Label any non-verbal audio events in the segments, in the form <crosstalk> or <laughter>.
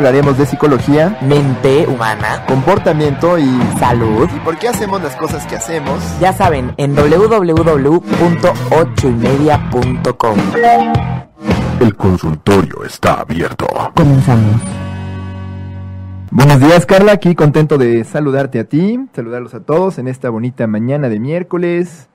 Hablaremos de psicología, Mente humana, comportamiento y salud. ¿Y por qué hacemos las cosas que hacemos? Ya saben, en www.ochoymedia.com. El consultorio está abierto. Comenzamos. Buenos días, Carla. Aquí contento de saludarte a ti, saludarlos a todos en esta bonita mañana de miércoles,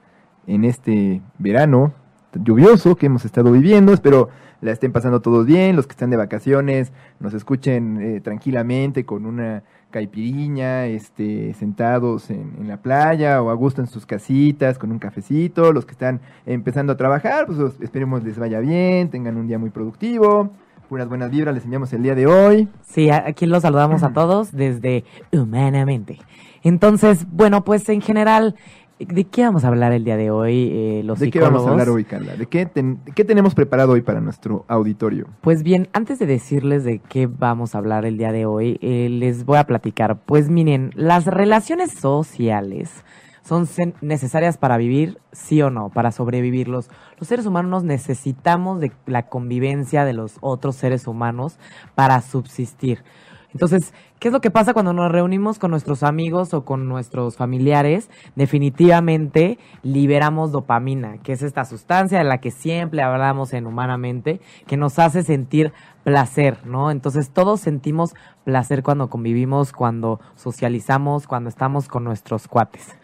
en este verano lluvioso que hemos estado viviendo. Espero la estén pasando todos bien, los que están de vacaciones nos escuchen eh, tranquilamente con una caipiriña, este, sentados en, en, la playa o a gusto en sus casitas con un cafecito. Los que están empezando a trabajar, pues esperemos les vaya bien, tengan un día muy productivo. Puras buenas vibras les enviamos el día de hoy. Sí, aquí los saludamos a todos desde Humanamente. Entonces, bueno, pues en general ¿De qué vamos a hablar el día de hoy, eh, los ¿De qué vamos a hablar hoy, Carla? ¿De qué, qué, tenemos preparado hoy para nuestro auditorio? Pues bien, antes de decirles de qué vamos a hablar el día de hoy, eh, les voy a platicar. Pues miren, las relaciones sociales son necesarias para vivir, sí o no, para sobrevivir. Los, los seres humanos necesitamos de la convivencia de los otros seres humanos para subsistir. Entonces, ¿qué es lo que pasa cuando nos reunimos con nuestros amigos o con nuestros familiares? Definitivamente liberamos dopamina, que es esta sustancia de la que siempre hablamos en humanamente, que nos hace sentir placer, ¿no? Entonces todos sentimos placer cuando convivimos, cuando socializamos, cuando estamos con nuestros cuates.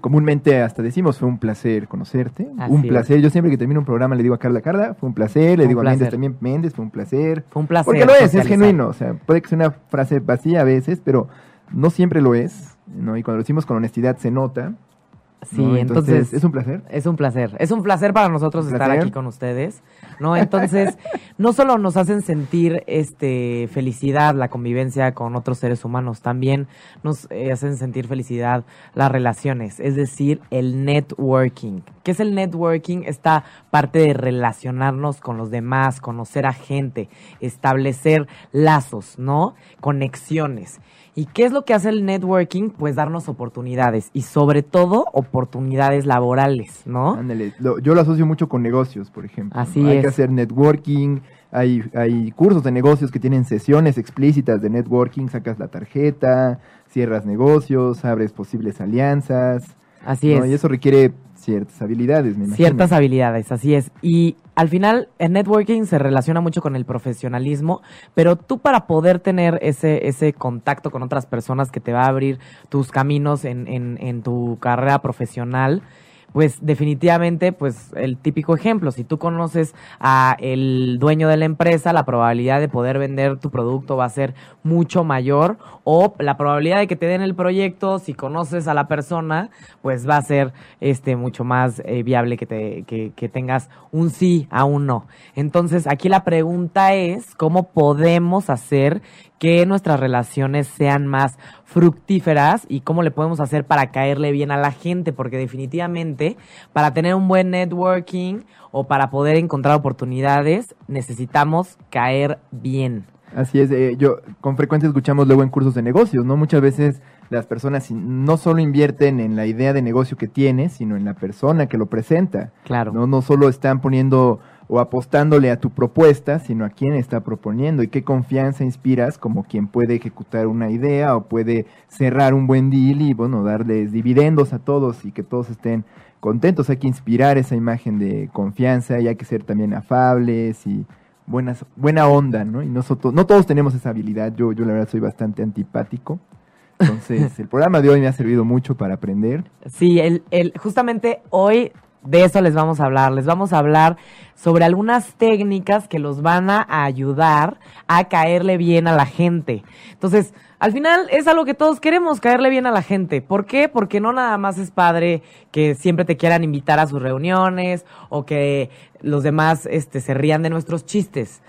comúnmente hasta decimos, fue un placer conocerte, un placer. Yo siempre que termino un programa le digo a Carla, Carla, fue un placer, le digo a Méndez también, Méndez, fue un placer. Fue un placer. Porque lo es, es genuino, o sea, puede que sea una frase vacía a veces, pero no siempre lo es, ¿no? Y cuando lo decimos con honestidad se nota. Sí, entonces, es un placer. Es un placer. Es un placer para nosotros estar aquí con ustedes, ¿no? Entonces, <laughs> no solo nos hacen sentir este felicidad la convivencia con otros seres humanos, también nos eh, hacen sentir felicidad las relaciones, es decir, el networking. ¿Qué es el networking? Esta parte de relacionarnos con los demás, conocer a gente, establecer lazos, ¿no? Conexiones. ¿Y qué es lo que hace el networking? Pues darnos oportunidades y sobre todo oportunidades laborales, ¿no? Ándale, yo lo asocio mucho con negocios, por ejemplo. Así es. Hay que hacer networking, hay, hay cursos de negocios que tienen sesiones explícitas de networking, sacas la tarjeta, cierras negocios, abres posibles alianzas. Así es. Y eso requiere ciertas habilidades, me Ciertas habilidades, así es. Y al final, el networking se relaciona mucho con el profesionalismo, pero tú para poder tener ese, ese contacto con otras personas que te va a abrir tus caminos en, en, en tu carrera profesional, pues definitivamente, pues el típico ejemplo, si tú conoces a el dueño de la empresa, la probabilidad de poder vender tu producto va a ser mucho mayor o la probabilidad de que te den el proyecto, si conoces a la persona, pues va a ser este mucho más eh, viable que, te, que, que tengas un sí a un no. Entonces, aquí la pregunta es, ¿cómo podemos hacer que nuestras relaciones sean más fructíferas y cómo le podemos hacer para caerle bien a la gente, porque definitivamente para tener un buen networking o para poder encontrar oportunidades necesitamos caer bien. Así es, eh, yo con frecuencia escuchamos luego en cursos de negocios, ¿no? Muchas veces las personas no solo invierten en la idea de negocio que tiene, sino en la persona que lo presenta. Claro. No, no solo están poniendo o apostándole a tu propuesta, sino a quién está proponiendo y qué confianza inspiras como quien puede ejecutar una idea o puede cerrar un buen deal y bueno, darles dividendos a todos y que todos estén contentos. Hay que inspirar esa imagen de confianza y hay que ser también afables y buenas, buena onda, ¿no? Y nosotros, no todos tenemos esa habilidad. Yo, yo la verdad soy bastante antipático. Entonces, <laughs> el programa de hoy me ha servido mucho para aprender. Sí, el, el, justamente hoy de eso les vamos a hablar. Les vamos a hablar sobre algunas técnicas que los van a ayudar a caerle bien a la gente. Entonces, al final es algo que todos queremos, caerle bien a la gente. ¿Por qué? Porque no nada más es padre que siempre te quieran invitar a sus reuniones o que los demás este, se rían de nuestros chistes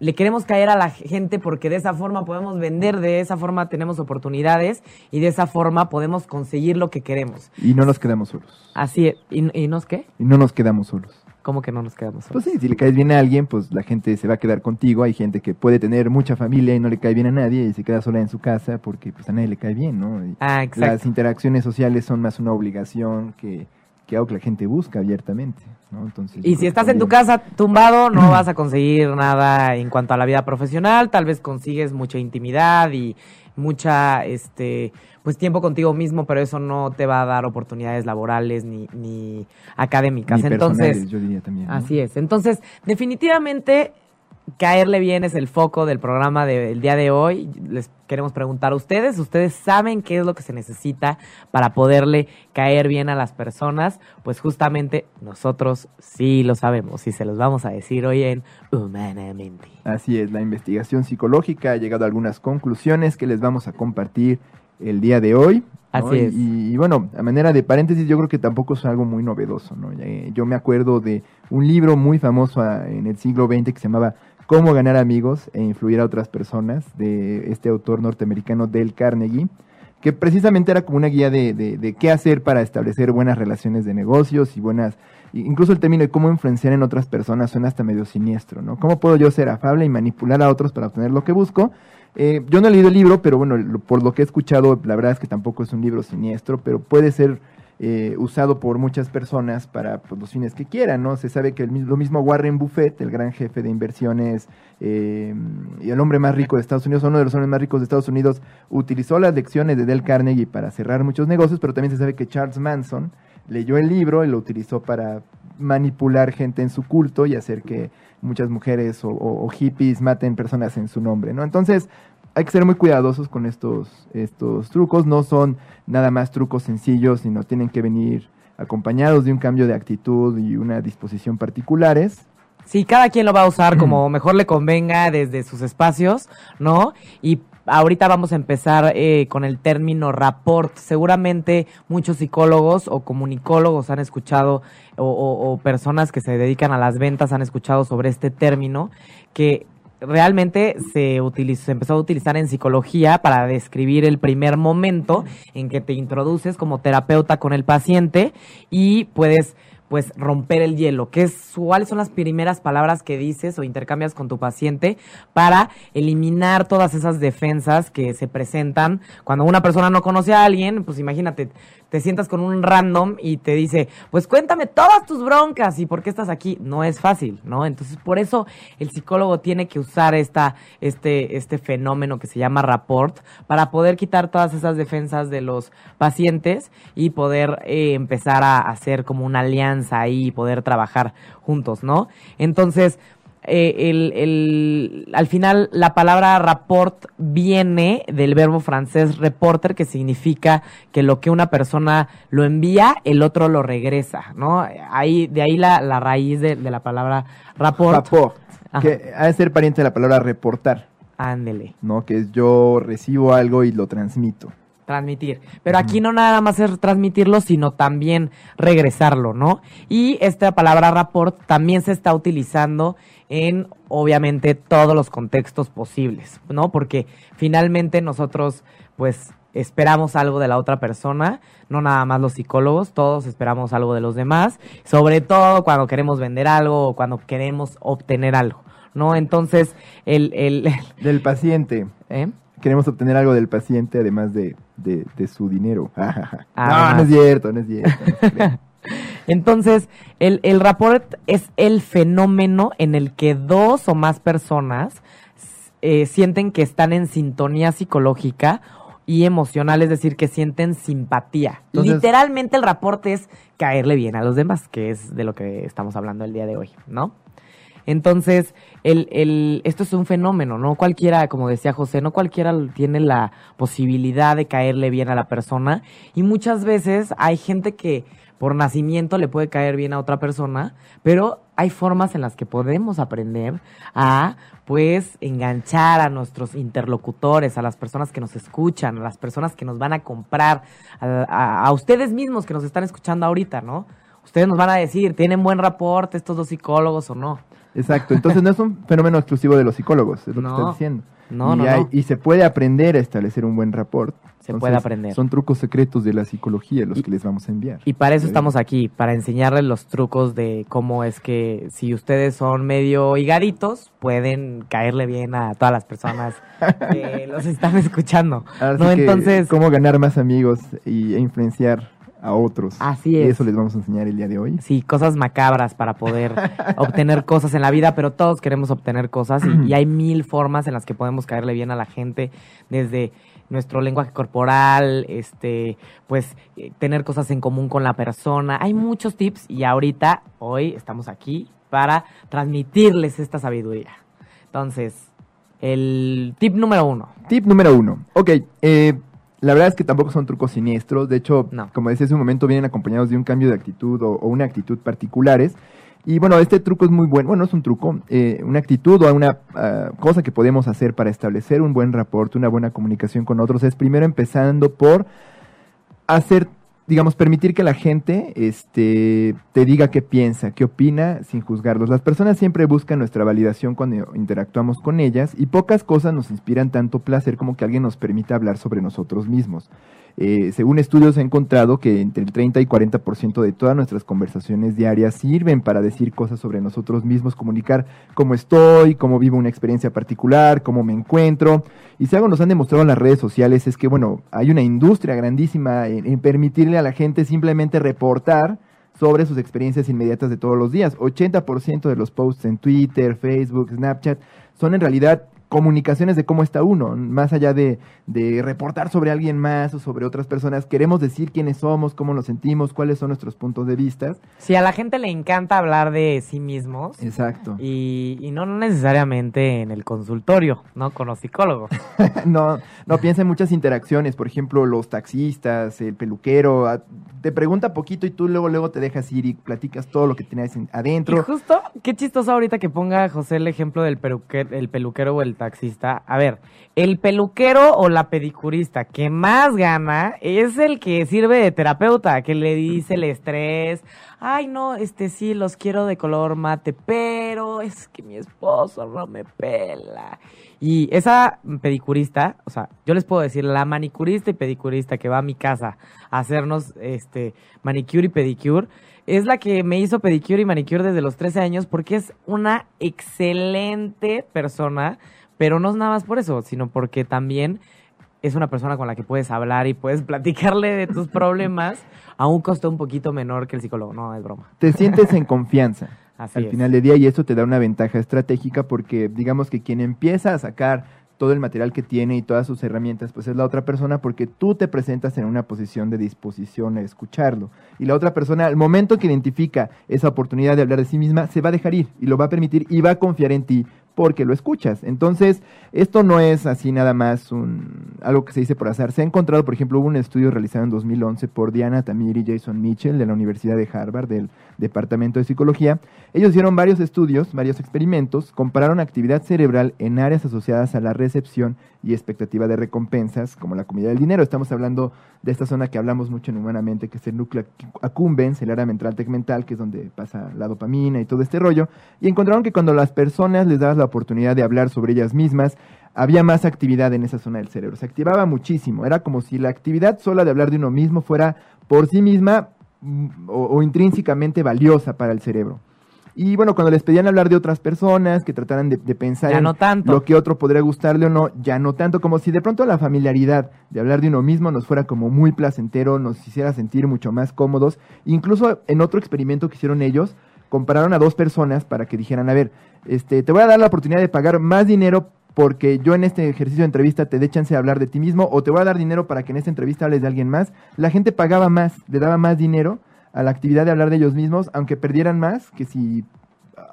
le queremos caer a la gente porque de esa forma podemos vender, de esa forma tenemos oportunidades y de esa forma podemos conseguir lo que queremos. Y no nos quedamos solos. Así es. ¿Y, y nos qué? Y no nos quedamos solos. ¿Cómo que no nos quedamos Pues solos? sí, si le caes bien a alguien, pues la gente se va a quedar contigo. Hay gente que puede tener mucha familia y no le cae bien a nadie y se queda sola en su casa porque pues a nadie le cae bien, ¿no? Y Ah, las exacto. interacciones sociales son más una obligación que, que algo que la gente busca abiertamente, ¿no? Entonces, yo Y si estás en tu casa tumbado, no <clears throat> vas a conseguir nada en cuanto a la vida profesional. Tal vez consigues mucha intimidad y mucha, este, pues tiempo contigo mismo, pero eso no te va a dar oportunidades laborales ni, ni académicas. Ni Entonces, yo diría también. ¿no? Así es. Entonces, definitivamente, caerle bien es el foco del programa del día de hoy. Les queremos preguntar a ustedes, ¿ustedes saben qué es lo que se necesita para poderle caer bien a las personas? Pues justamente nosotros sí lo sabemos y se los vamos a decir hoy en Humanamente. Así es, la investigación psicológica ha llegado a algunas conclusiones que les vamos a compartir el día de hoy. Así Y- es. Y, bueno, a manera de paréntesis, yo creo que tampoco es algo muy novedoso. ¿no? Eh, Yo me acuerdo de un libro muy famoso ah, en el siglo XX que se llamaba Cómo ganar amigos e influir a otras personas, de este autor norteamericano Dale Carnegie, que precisamente era como una guía de, qué hacer para establecer buenas relaciones de negocios y buenas incluso el término de cómo influenciar en otras personas suena hasta medio siniestro, ¿no? ¿Cómo puedo yo ser afable y manipular a otros para obtener lo que busco? Eh, yo no he leído el libro, pero bueno, por lo que he escuchado, la verdad es que tampoco es un libro siniestro, pero puede ser eh, usado por muchas personas para pues, los fines que quieran, ¿no? Se sabe que el, lo mismo Warren Buffett, el gran jefe de inversiones eh, y el hombre más rico de Estados Unidos, uno de los hombres más ricos de Estados Unidos, utilizó las lecciones de Dale Carnegie para cerrar muchos negocios, pero también se sabe que Charles Manson leyó el libro y lo utilizó para manipular gente en su culto y hacer que muchas mujeres o, o- o hippies maten personas en su nombre, ¿no? Entonces, hay que ser muy cuidadosos con estos, estos trucos. No son nada más trucos sencillos, sino tienen que venir acompañados de un cambio de actitud y una disposición particulares. Sí, cada quien lo va a usar como mejor le convenga desde sus espacios, ¿no? Y ahorita vamos a empezar eh, con el término rapport. Seguramente muchos psicólogos o comunicólogos han escuchado, o, o- o personas que se dedican a las ventas han escuchado sobre este término, que realmente se, utilizó, se empezó a utilizar en psicología para describir el primer momento en que te introduces como terapeuta con el paciente y puedes pues romper el hielo, que es cuáles son las primeras palabras que dices o intercambias con tu paciente para eliminar todas esas defensas que se presentan cuando una persona no conoce a alguien, pues imagínate, te sientas con un random y te dice, pues cuéntame todas tus broncas y por qué estás aquí. No es fácil, ¿no? Entonces, por eso el psicólogo tiene que usar esta, este, este fenómeno que se llama rapport para poder quitar todas esas defensas de los pacientes y poder eh, empezar a hacer como una alianza ahí y poder trabajar juntos, ¿no? Entonces, eh, el, el- al final la palabra rapport viene del verbo francés reporter, que significa que lo que una persona lo envía, el otro lo regresa, ¿no? Ahí, de ahí la, la raíz de, de la palabra rapport. Rapport, Ajá. que ha de ser pariente de la palabra reportar, Ándele, ¿no? Que es yo recibo algo y lo transmito. transmitir. Pero aquí no nada más es transmitirlo, sino también regresarlo, ¿no? Y esta palabra rapport también se está utilizando en, obviamente, todos los contextos posibles, ¿no? Porque finalmente nosotros, pues, esperamos algo de la otra persona, no nada más los psicólogos, todos esperamos algo de los demás, sobre todo cuando queremos vender algo o cuando queremos obtener algo, ¿no? Entonces, el... el <laughs> Del paciente. ¿eh? Queremos obtener algo del paciente además de, de, de su dinero. <laughs> no, Además. no es cierto, no es cierto. no. <laughs> Entonces, el, el rapport es el fenómeno en el que dos o más personas eh, sienten que están en sintonía psicológica y emocional, es decir, que sienten simpatía. Entonces- Literalmente el rapport es caerle bien a los demás, que es de lo que estamos hablando el día de hoy, ¿no? Entonces, el, el, esto es un fenómeno, no cualquiera, como decía José, no cualquiera tiene la posibilidad de caerle bien a la persona y muchas veces hay gente que por nacimiento le puede caer bien a otra persona, pero hay formas en las que podemos aprender a, pues, enganchar a nuestros interlocutores, a las personas que nos escuchan, a las personas que nos van a comprar, a, a- ustedes mismos que nos están escuchando ahorita, ¿no? Ustedes nos van a decir, ¿tienen buen rapport estos dos psicólogos o no? Exacto, entonces no es un fenómeno exclusivo de los psicólogos, es lo No. que estás diciendo. No, y, no, hay- no. y se puede aprender a establecer un buen rapport. Se puede aprender. Son trucos secretos de la psicología los Y- que les vamos a enviar. Y para eso estamos aquí, para enseñarles los trucos de cómo es que si ustedes son medio higaditos, pueden caerle bien a todas las personas que <laughs> los están escuchando. Ahora no, sí que, entonces, cómo ganar más amigos y, e influenciar a otros. Así Y es. eso les vamos a enseñar el día de hoy. sí, cosas macabras para poder <laughs> obtener cosas en la vida, pero todos queremos obtener cosas y, y hay <clears throat> mil formas en las que podemos caerle bien a la gente, desde nuestro lenguaje corporal, este, pues eh, tener cosas en común con la persona. Hay muchos tips y ahorita, hoy estamos aquí para transmitirles esta sabiduría. Entonces, el tip número uno. Tip número uno. Ok, eh, la verdad es que tampoco son trucos siniestros. De hecho, No. como decía hace un momento, vienen acompañados de un cambio de actitud o, o una actitud particulares. Y bueno, este truco es muy bueno. Bueno, no es un truco, eh, una actitud o una ah, cosa que podemos hacer para establecer un buen rapport, una buena comunicación con otros. Es primero empezando por hacer, digamos, permitir que la gente este, te diga qué piensa, qué opina, sin juzgarlos. Las personas siempre buscan nuestra validación cuando interactuamos con ellas y pocas cosas nos inspiran tanto placer como que alguien nos permita hablar sobre nosotros mismos. Eh, según estudios he encontrado que entre el 30 y 40% de todas nuestras conversaciones diarias sirven para decir cosas sobre nosotros mismos, comunicar cómo estoy, cómo vivo una experiencia particular, cómo me encuentro. Y si algo nos han demostrado en las redes sociales es que, bueno, hay una industria grandísima en, en permitirle a la gente simplemente reportar sobre sus experiencias inmediatas de todos los días. 80% de los posts en Twitter, Facebook, Snapchat son en realidad comunicaciones de cómo está uno, más allá de, de reportar sobre alguien más o sobre otras personas, queremos decir quiénes somos, cómo nos sentimos, cuáles son nuestros puntos de vista. Si a la gente le encanta hablar de sí mismos, Exacto. y, y no necesariamente en el consultorio, ¿no? Con los psicólogos. <laughs> no, no piensa en muchas interacciones, por ejemplo, los taxistas, el peluquero, a- te pregunta poquito y tú luego luego te dejas ir y platicas todo lo que tienes Y adentro. justo, qué chistoso ahorita que ponga José el ejemplo del peluquero, el peluquero o el taxista. A ver, el peluquero o la pedicurista que más gana es el que sirve de terapeuta, que le dice el estrés. Ay, no, este sí, los quiero de color mate, pero es que mi esposo no me pela. Y esa pedicurista, o sea, yo les puedo decir, la manicurista y pedicurista que va a mi casa a hacernos este manicure y pedicure, es la que me hizo pedicure y manicure desde los 13 años porque es una excelente persona, pero no es nada más por eso, sino porque también es una persona con la que puedes hablar y puedes <laughs> platicarle de tus problemas a un costo un poquito menor que el psicólogo. No, es broma. Te sientes en confianza. <laughs> Así al es. final del día y eso te da una ventaja estratégica porque digamos que quien empieza a sacar todo el material que tiene y todas sus herramientas, pues es la otra persona porque tú te presentas en una posición de disposición a escucharlo. Y la otra persona, al momento que identifica esa oportunidad de hablar de sí misma, se va a dejar ir y lo va a permitir y va a confiar en ti porque lo escuchas. Entonces, esto no es así nada más un, algo que se dice por azar. Se ha encontrado, por ejemplo, hubo un estudio realizado en 2011 por Diana Tamir y Jason Mitchell de la Universidad de Harvard, del Departamento de Psicología. Ellos hicieron varios estudios, varios experimentos, compararon actividad cerebral en áreas asociadas a la recepción y expectativa de recompensas, como la comida del dinero. Estamos hablando de esta zona que hablamos mucho en Humanamente, que es el núcleo accumbens, el área mental tegmental, que es donde pasa la dopamina y todo este rollo. Y encontraron que cuando las personas les dabas la oportunidad de hablar sobre ellas mismas, había más actividad en esa zona del cerebro. Se activaba muchísimo. Era como si la actividad sola de hablar de uno mismo fuera por sí misma o, o intrínsecamente valiosa para el cerebro. Y bueno, cuando les pedían hablar de otras personas, que trataran de, de pensar Ya en no tanto. lo que otro podría gustarle o no, ya no tanto, como si de pronto la familiaridad de hablar de uno mismo nos fuera como muy placentero, nos hiciera sentir mucho más cómodos. Incluso en otro experimento que hicieron ellos, compararon a dos personas para que dijeran, a ver, este, te voy a dar la oportunidad de pagar más dinero porque yo en este ejercicio de entrevista te dé chance de hablar de ti mismo o te voy a dar dinero para que en esta entrevista hables de alguien más. La gente pagaba más, le daba más dinero a la actividad de hablar de ellos mismos, aunque perdieran más que si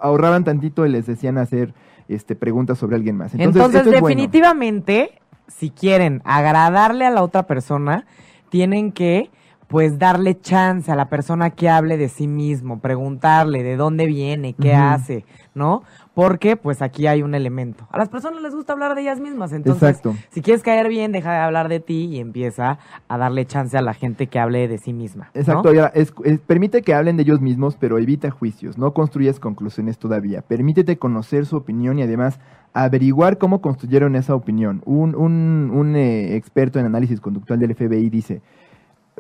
ahorraban tantito y les decían hacer este, preguntas sobre alguien más. Entonces, bueno. definitivamente, si quieren agradarle a la otra persona, tienen que pues darle chance a la persona que hable de sí mismo, preguntarle de dónde viene, qué hace, ¿no? Porque pues aquí hay un elemento. A las personas les gusta hablar de ellas mismas, entonces Exacto. si quieres caer bien, deja de hablar de ti y empieza a darle chance a la gente que hable de sí misma. ¿no? Exacto, es- es- permite que hablen de ellos mismos, pero evita juicios, no construyas conclusiones todavía. Permítete conocer su opinión y además averiguar cómo construyeron esa opinión. Un, un, un, eh, experto en análisis conductual del FBI dice,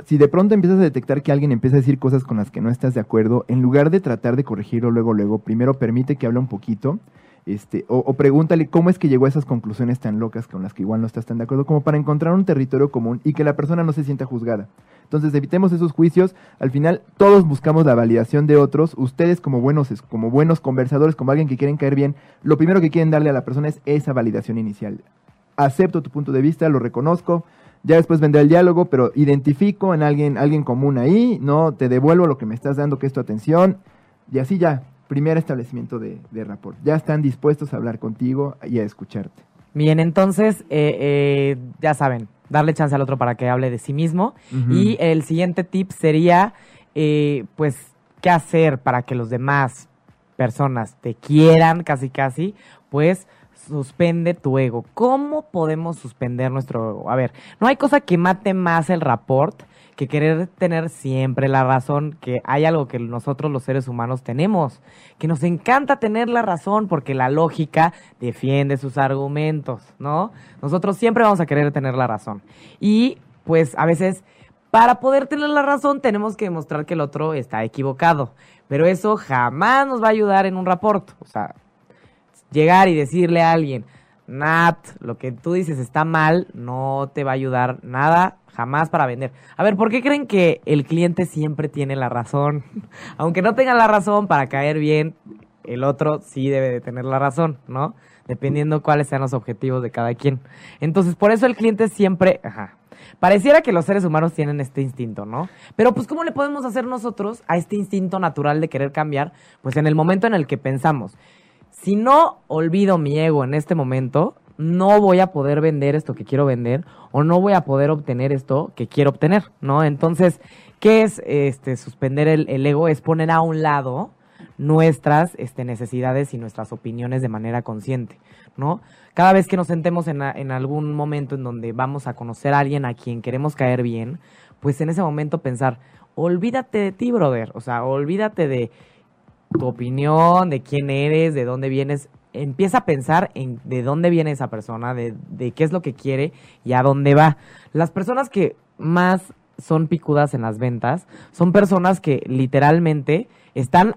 si de pronto empiezas a detectar que alguien empieza a decir cosas con las que no estás de acuerdo, en lugar de tratar de corregirlo luego, luego, primero permite que hable un poquito, este, o, o pregúntale cómo es que llegó a esas conclusiones tan locas con las que igual no estás tan de acuerdo, como para encontrar un territorio común y que la persona no se sienta juzgada. Entonces evitemos esos juicios. Al final todos buscamos la validación de otros. Ustedes como buenos, como buenos conversadores, como alguien que quieren caer bien, lo primero que quieren darle a la persona es esa validación inicial. Acepto tu punto de vista, lo reconozco. Ya después vendrá el diálogo, pero identifico en alguien, alguien común ahí, no te devuelvo lo que me estás dando, que es tu atención, y así ya, primer establecimiento de, de rapport. Ya están dispuestos a hablar contigo y a escucharte. Bien, entonces, eh, eh, ya saben, darle chance al otro para que hable de sí mismo. Y el siguiente tip sería, eh, pues, ¿qué hacer para que los demás personas te quieran casi casi? Pues suspende tu ego. ¿Cómo podemos suspender nuestro ego? A ver, no hay cosa que mate más el rapport que querer tener siempre la razón, que hay algo que nosotros los seres humanos tenemos, que nos encanta tener la razón porque la lógica defiende sus argumentos, ¿no? Nosotros siempre vamos a querer tener la razón. Y pues a veces para poder tener la razón tenemos que demostrar que el otro está equivocado, pero eso jamás nos va a ayudar en un rapport, o sea, llegar y decirle a alguien, Nat, lo que tú dices está mal, no te va a ayudar nada jamás para vender. A ver, ¿por qué creen que el cliente siempre tiene la razón? <laughs> Aunque no tenga la razón para caer bien, el otro sí debe de tener la razón, ¿no? Dependiendo cuáles sean los objetivos de cada quien. Entonces, por eso el cliente siempre, ajá. Pareciera que los seres humanos tienen este instinto, ¿no? Pero pues ¿cómo le podemos hacer nosotros a este instinto natural de querer cambiar? Pues en el momento en el que pensamos, si no olvido mi ego en este momento, no voy a poder vender esto que quiero vender o no voy a poder obtener esto que quiero obtener, ¿no? Entonces, ¿qué es este suspender el, ego? Es poner a un lado nuestras este, necesidades y nuestras opiniones de manera consciente, ¿no? Cada vez que nos sentemos en, en algún momento en donde vamos a conocer a alguien a quien queremos caer bien, pues en ese momento pensar, olvídate de ti, brother, o sea, olvídate de tu opinión, de quién eres, de dónde vienes. Empieza a pensar en de dónde viene esa persona, de, de qué es lo que quiere y a dónde va. Las personas que más son picudas en las ventas son personas que literalmente están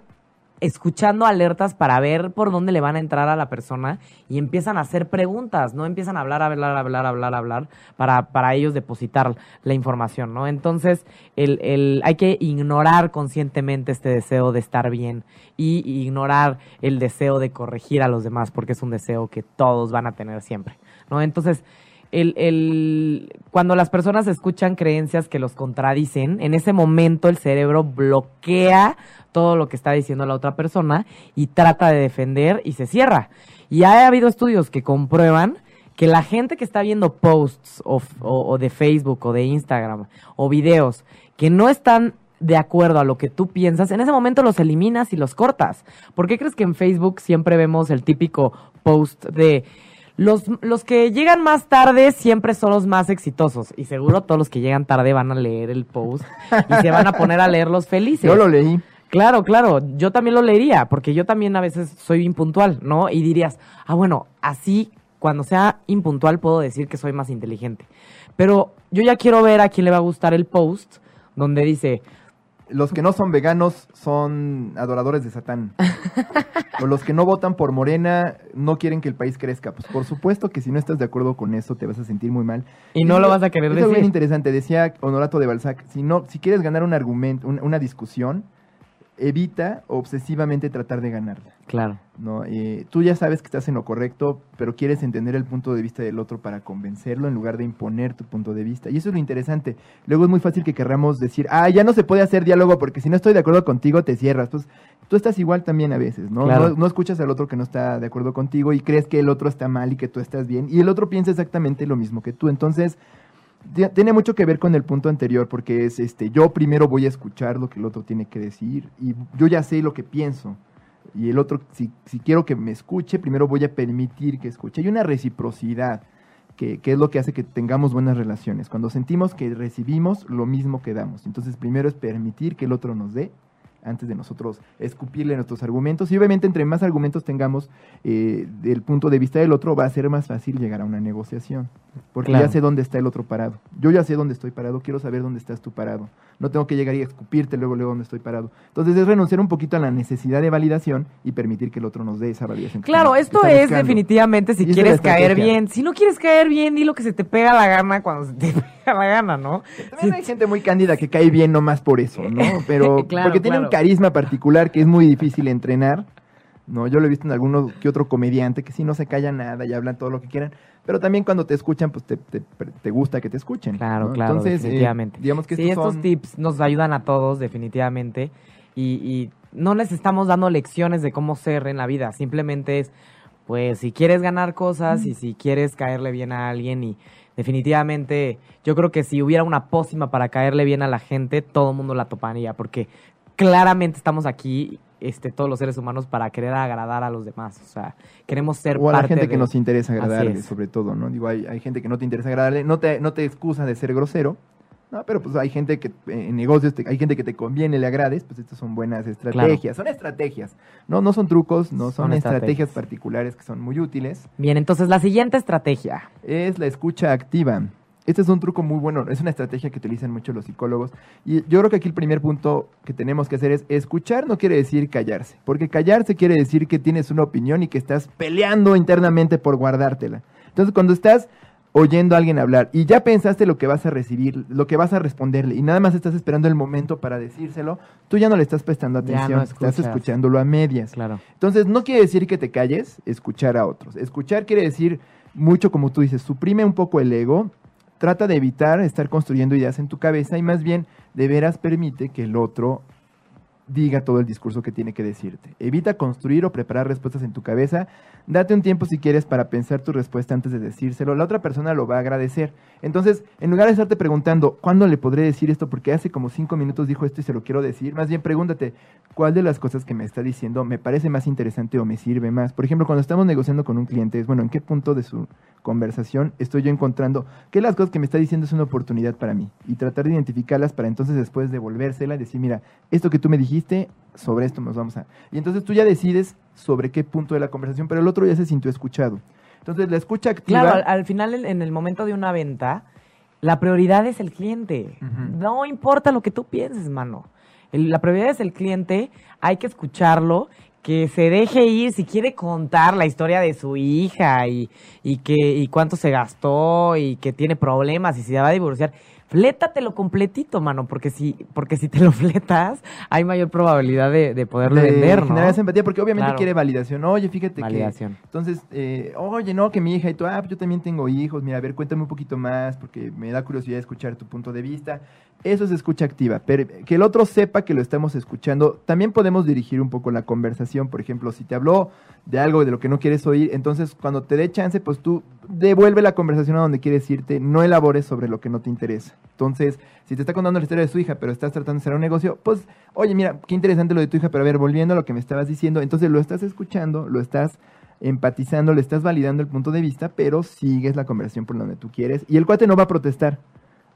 escuchando alertas para ver por dónde le van a entrar a la persona y empiezan a hacer preguntas, no empiezan a hablar, hablar, hablar, hablar, hablar para, para ellos depositar la información, ¿no? Entonces, el, el, hay que ignorar conscientemente este deseo de estar bien y ignorar el deseo de corregir a los demás porque es un deseo que todos van a tener siempre, ¿no? Entonces, el, el, cuando las personas escuchan creencias que los contradicen, en ese momento el cerebro bloquea todo lo que está diciendo la otra persona y trata de defender y se cierra. Y ha habido estudios que comprueban que la gente que está viendo posts o, o- o de Facebook o de Instagram o videos que no están de acuerdo a lo que tú piensas, en ese momento los eliminas y los cortas. ¿Por qué crees que en Facebook siempre vemos el típico post de los, los que llegan más tarde siempre son los más exitosos? Y seguro todos los que llegan tarde van a leer el post y se van a poner a leerlos felices. Yo lo leí. Claro, claro, yo también lo leería, porque yo también a veces soy impuntual, ¿no? Y dirías, ah, bueno, así cuando sea impuntual puedo decir que soy más inteligente. Pero yo ya quiero ver a quién le va a gustar el post donde dice, Los que no son veganos son adoradores de Satán. <laughs> o los que no votan por Morena no quieren que el país crezca. Pues por supuesto que si no estás de acuerdo con eso te vas a sentir muy mal. y no Es lo vas a querer es algo bien decir. interesante. Decía Honorato de Balzac, si, no, si quieres ganar un argumento, un- una discusión, evita obsesivamente tratar de ganarla. Claro. ¿no? Eh, tú ya sabes que estás en lo correcto, pero quieres entender el punto de vista del otro para convencerlo en lugar de imponer tu punto de vista. Y eso es lo interesante. Luego es muy fácil que querramos decir, ah, ya no se puede hacer diálogo porque si no estoy de acuerdo contigo te cierras. Pues tú estás igual también a veces, ¿no? Claro. No, no escuchas al otro que no está de acuerdo contigo y crees que el otro está mal y que tú estás bien. Y el otro piensa exactamente lo mismo que tú. Entonces, Tiene mucho que ver con el punto anterior, porque es este, yo primero voy a escuchar lo que el otro tiene que decir, y yo ya sé lo que pienso. Y el otro, si, si quiero que me escuche, primero voy a permitir que escuche. Hay una reciprocidad, que, que es lo que hace que tengamos buenas relaciones. Cuando sentimos que recibimos, lo mismo que damos. Entonces, primero es permitir que el otro nos dé, antes de nosotros escupirle nuestros argumentos. Y obviamente, entre más argumentos tengamos eh, del punto de vista del otro, va a ser más fácil llegar a una negociación. Porque Claro. ya sé dónde está el otro parado. Yo ya sé dónde estoy parado, quiero saber dónde estás tú parado. No tengo que llegar y escupirte luego, luego dónde estoy parado. Entonces es renunciar un poquito a la necesidad de validación y permitir que el otro nos dé esa validación. Claro, está- esto está es buscando. definitivamente si Y quieres caer bien. Si no quieres caer bien, di lo que se te pega la gana cuando se te <laughs> pega <laughs> la gana, ¿no? También hay gente muy cándida que cae bien nomás por eso, ¿no? <laughs> Pero Claro, porque tiene un carisma particular que es muy difícil entrenar. No, yo lo he visto en alguno que otro comediante que sí no se calla nada y hablan todo lo que quieran, pero también cuando te escuchan, pues te, te, te gusta que te escuchen. Claro, ¿no? claro, Entonces, eh, definitivamente. digamos que sí, estos estos son- tips nos ayudan a todos, definitivamente. Y, y no les estamos dando lecciones de cómo ser en la vida. Simplemente es, pues, si quieres ganar cosas y si quieres caerle bien a alguien y definitivamente yo creo que si hubiera una pócima para caerle bien a la gente, todo el mundo la toparía porque claramente estamos aquí este todos los seres humanos para querer agradar a los demás, o sea, queremos ser o a la gente que de- nos interesa agradarle, sobre todo, ¿no? Digo, hay, hay gente que no te interesa agradarle, no te, no te excusa de ser grosero, ¿no? Pero pues hay gente que eh, en negocios, te- hay gente que te conviene le agrades, pues estas son buenas estrategias, son estrategias, no, no son trucos, no son, Son estrategias. estrategias. particulares que son muy útiles. Bien, entonces la siguiente estrategia. Es la escucha activa. Este es un truco muy bueno, es una estrategia que utilizan mucho los psicólogos. Y yo creo que aquí el primer punto que tenemos que hacer es escuchar no quiere decir callarse, porque callarse quiere decir que tienes una opinión y que estás peleando internamente por guardártela. Entonces, cuando estás oyendo a alguien hablar y ya pensaste lo que vas a recibir, lo que vas a responderle y nada más estás esperando el momento para decírselo, tú ya no le estás prestando no atención, estás escuchándolo a medias. Claro. Entonces, no quiere decir que te calles, escuchar a otros. Escuchar quiere decir mucho, como tú dices, suprime un poco el ego, trata de evitar estar construyendo ideas en tu cabeza y más bien de veras permite que el otro diga todo el discurso que tiene que decirte. Evita construir o preparar respuestas en tu cabeza. Date un tiempo si quieres para pensar tu respuesta antes de decírselo. La otra persona lo va a agradecer. Entonces, en lugar de estarte preguntando, ¿cuándo le podré decir esto? Porque hace como cinco minutos dijo esto y se lo quiero decir. Más bien pregúntate, ¿cuál de las cosas que me está diciendo me parece más interesante o me sirve más? Por ejemplo, cuando estamos negociando con un cliente, es bueno, ¿en qué punto de su conversación estoy yo encontrando que las cosas que me está diciendo es una oportunidad para mí? Y tratar de identificarlas para entonces después devolvérsela y decir, mira, esto que tú me dijiste, sobre esto nos vamos a... Y entonces tú ya decides sobre qué punto de la conversación, pero el otro ya se sintió escuchado. Entonces la escucha activa... Claro, al, al final, en, el momento de una venta, la prioridad es el cliente. No importa lo que tú pienses, mano. El- la prioridad es el cliente, hay que escucharlo, que se deje ir si quiere contar la historia de su hija y, y que y cuánto se gastó y que tiene problemas y si se va a divorciar. Flétatelo completito, mano, porque si, porque si te lo <laughs> fletas, hay mayor probabilidad de, de poderlo de vender, ¿no? generar esa empatía, porque obviamente Claro. quiere validación. Oye, fíjate Validación. que... Entonces, eh, oye, no, que mi hija y tú, ah, pues yo también tengo hijos, mira, a ver, cuéntame un poquito más, porque me da curiosidad escuchar tu punto de vista. Eso es escucha activa, pero que el otro sepa que lo estamos escuchando. También podemos dirigir un poco la conversación, por ejemplo, si te habló de algo de lo que no quieres oír, entonces cuando te dé chance, pues tú devuelve la conversación a donde quieres irte, no elabores sobre lo que no te interesa. Entonces, si te está contando la historia de su hija, pero estás tratando de hacer un negocio, pues, oye, mira, qué interesante lo de tu hija, pero a ver, volviendo a lo que me estabas diciendo, entonces lo estás escuchando, lo estás empatizando, le estás validando el punto de vista, pero sigues la conversación por donde tú quieres. Y el cuate no va a protestar,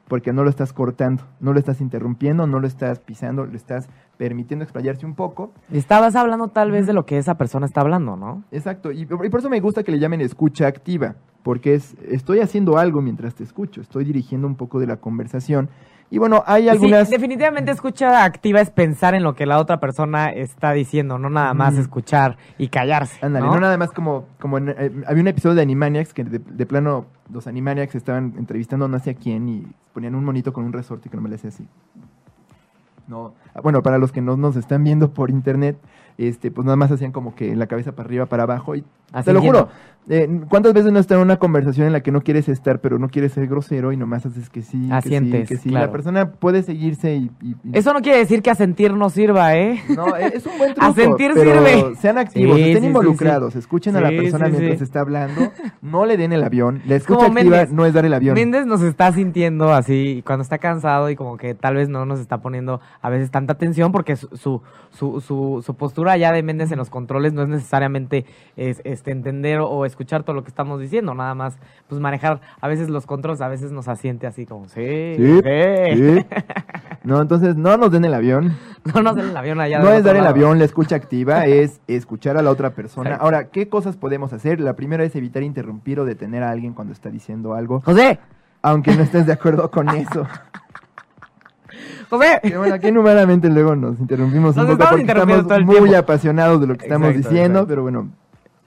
porque no lo estás cortando, no lo estás interrumpiendo, no lo estás pisando, le estás permitiendo explayarse un poco. Estabas hablando tal vez de lo que esa persona está hablando, ¿no? Exacto, y, y por eso me gusta que le llamen escucha activa, porque es, estoy haciendo algo mientras te escucho, estoy dirigiendo un poco de la conversación. Y bueno, hay algunas... Sí, definitivamente escucha activa es pensar en lo que la otra persona está diciendo, no nada más escuchar y callarse. Ándale, ¿no? no nada más como, como en- eh, había un episodio de Animaniacs que de, de plano los Animaniacs estaban entrevistando no sé a quién y ponían un monito con un resorte que no me le hacía así. No, ah, bueno, para los que no nos están viendo por internet, este, pues nada más hacían como que la cabeza para arriba, para abajo y Así te lo juro. eh, ¿Cuántas veces no está en una conversación en la que no quieres estar, pero no quieres ser grosero y nomás haces que sí, que Asientes, sí, que sí? claro. La persona puede seguirse y... y- y- Eso no quiere decir que a sentir no sirva, ¿eh? No, e- es un buen <laughs> truco. A sentir pero sirve. Sean activos, Sí, estén sí, involucrados, escuchen a la persona mientras está hablando, no le den el avión. La como escucha activa Méndez. no es dar el avión. Méndez nos está sintiendo así cuando está cansado y como que tal vez no nos está poniendo a veces tanta atención porque su, su, su, su, su allá de Méndez en los controles no es necesariamente es, este, entender o, escuchar todo lo que estamos diciendo, nada más pues manejar a veces los controles, a veces nos asiente así como, sí, Sí, sí". sí. No, entonces no nos den el avión. <laughs> no nos den el avión allá. No es dar el avión, la escucha activa <laughs> es escuchar a la otra persona. Ahora, ¿qué cosas podemos hacer? La primera es evitar interrumpir o detener a alguien cuando está diciendo algo, José, aunque no estés de acuerdo con eso. <laughs> José. Que bueno, aquí numeramente luego nos interrumpimos Nos un poco porque estamos muy apasionados de lo que estamos Exacto, diciendo, pero bueno,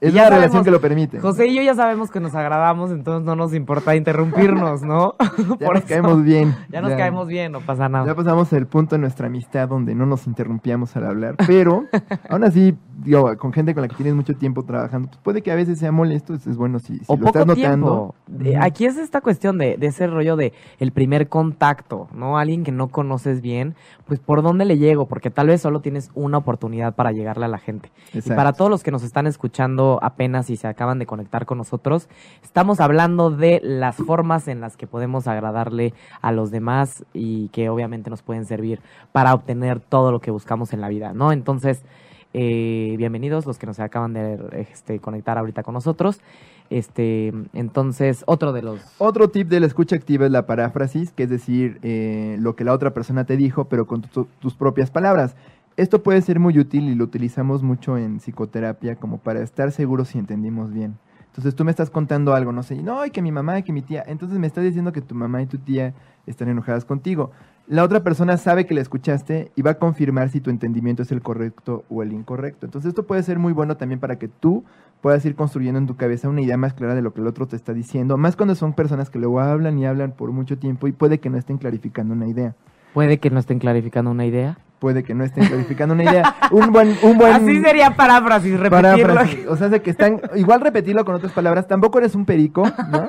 es la relación sabemos- que lo permite. José y yo ya sabemos que nos agradamos, entonces no nos importa interrumpirnos, ¿no? <laughs> ya <laughs> Por nos eso. caemos bien. Ya nos caemos bien, no pasa nada. Ya pasamos el punto en nuestra amistad donde no nos interrumpíamos al hablar, pero <laughs> aún así, digo, con gente con la que tienes mucho tiempo trabajando, pues puede que a veces sea molesto, es bueno si, si o lo poco estás notando. Eh, Aquí es esta cuestión de, de ese rollo de el primer contacto, ¿no? Alguien que no conoces bien, pues por dónde le llego, porque tal vez solo tienes una oportunidad para llegarle a la gente. Y para todos los que nos están escuchando apenas y se acaban de conectar con nosotros, estamos hablando de las formas en las que podemos agradarle a los demás y que obviamente nos pueden servir para obtener todo lo que buscamos en la vida, ¿no? Entonces, eh, bienvenidos los que nos acaban de este, conectar ahorita con nosotros. Este, entonces, otro de los... Otro tip de la escucha activa es la paráfrasis, que es decir, eh, lo que la otra persona te dijo, pero con tu- tus propias palabras. Esto puede ser muy útil y lo utilizamos mucho en psicoterapia como para estar seguros si entendimos bien. Entonces tú me estás contando algo, no sé, y no, y que mi mamá y que mi tía, entonces me estás diciendo que tu mamá y tu tía están enojadas contigo. La otra persona sabe que la escuchaste y va a confirmar si tu entendimiento es el correcto o el incorrecto. Entonces esto puede ser muy bueno también para que tú puedas ir construyendo en tu cabeza una idea más clara de lo que el otro te está diciendo, más cuando son personas que luego hablan y hablan por mucho tiempo y puede que no estén clarificando una idea. Puede que no estén clarificando una idea. Puede que no estén clarificando una idea. Un buen, un <laughs> buen Así sería paráfrasis, repetirlo. paráfrasis. O sea, de que están, igual repetirlo con otras palabras, tampoco eres un perico, ¿no?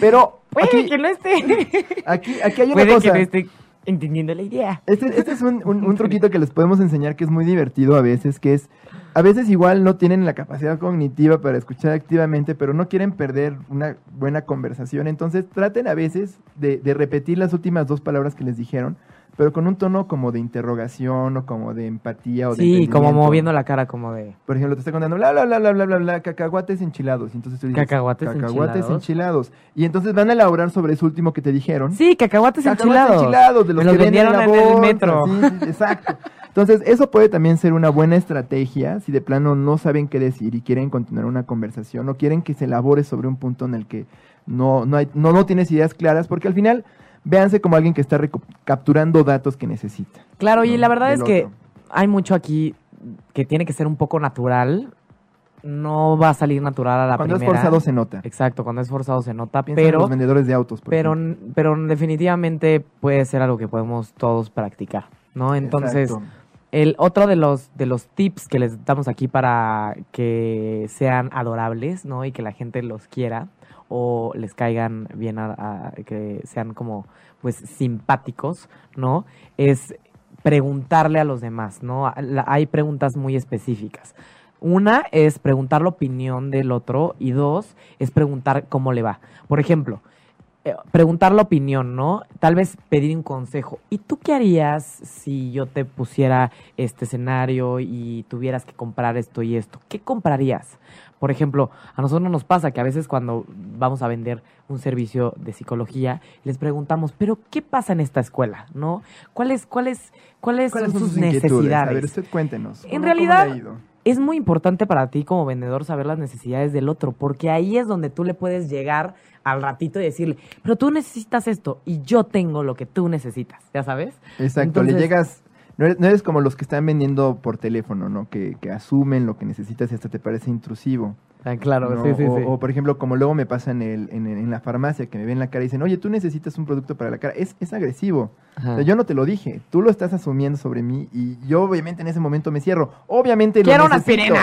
Pero Puede aquí, que no esté. aquí, aquí hay una Puede cosa. que no esté entendiendo la idea. Este, este es un, un- un truquito que les podemos enseñar que es muy divertido a veces, que es, a veces igual no tienen la capacidad cognitiva para escuchar activamente, pero no quieren perder una buena conversación. Entonces traten a veces de, de repetir las últimas dos palabras que les dijeron, pero con un tono como de interrogación o como de empatía o de Sí, como moviendo la cara como de... Por ejemplo, te está contando bla, bla, bla, bla, bla, bla, bla, cacahuates enchilados. Y entonces tú dices, Cacahuates enchilados. enchilados. Y entonces van a elaborar sobre eso último que te dijeron. Sí, cacahuates Cacahuates enchilados. enchilados, de los Me los que vendieron en el metro. sí, sí, exacto. Entonces, eso puede también ser una buena estrategia si de plano no saben qué decir y quieren continuar una conversación o quieren que se elabore sobre un punto en el que no, no, hay, no, no tienes ideas claras, porque al final, véanse como alguien que está capturando datos que necesita. Claro, y la verdad es que hay mucho aquí que tiene que ser un poco natural. No va a salir natural a la Cuando primera. es forzado se nota. Exacto, cuando es forzado se nota, Piensa en pero los vendedores de autos. por pero ejemplo. pero definitivamente puede ser algo que podemos todos practicar, ¿no? Entonces, Exacto. el otro de los de los tips que les damos aquí para que sean adorables, ¿no? Y que la gente los quiera o les caigan bien a, que sean como pues simpáticos, ¿no? Es preguntarle a los demás, ¿no? Hay preguntas muy específicas. Una es preguntar la opinión del otro y dos es preguntar cómo le va. Por ejemplo, eh, preguntar la opinión, ¿no? Tal vez pedir un consejo. ¿Y tú qué harías si yo te pusiera este escenario y tuvieras que comprar esto y esto? ¿Qué comprarías? Por ejemplo, a nosotros nos pasa que a veces cuando vamos a vender un servicio de psicología, les preguntamos, pero ¿qué pasa en esta escuela? ¿No? ¿Cuáles, cuáles, cuáles, ¿Cuáles son sus necesidades? A ver, usted cuéntenos. En ¿Cómo- realidad- es muy importante para ti como vendedor saber las necesidades del otro, porque ahí es donde tú le puedes llegar al ratito y decirle, pero tú necesitas esto y yo tengo lo que tú necesitas, ¿ya sabes? Exacto, Entonces- le llegas, no eres, no eres como los que están vendiendo por teléfono, ¿no? Que, que asumen lo que necesitas y hasta te parece intrusivo. Ah, claro, ¿no? sí, sí, o, sí. o, por ejemplo, como luego me pasa en, el, en, en la farmacia, que me ven la cara y dicen, oye, tú necesitas un producto para la cara. Es, es agresivo. Ajá. O sea, yo no te lo dije, tú lo estás asumiendo sobre mí y yo obviamente en ese momento me cierro. Obviamente Quiero lo una necesito.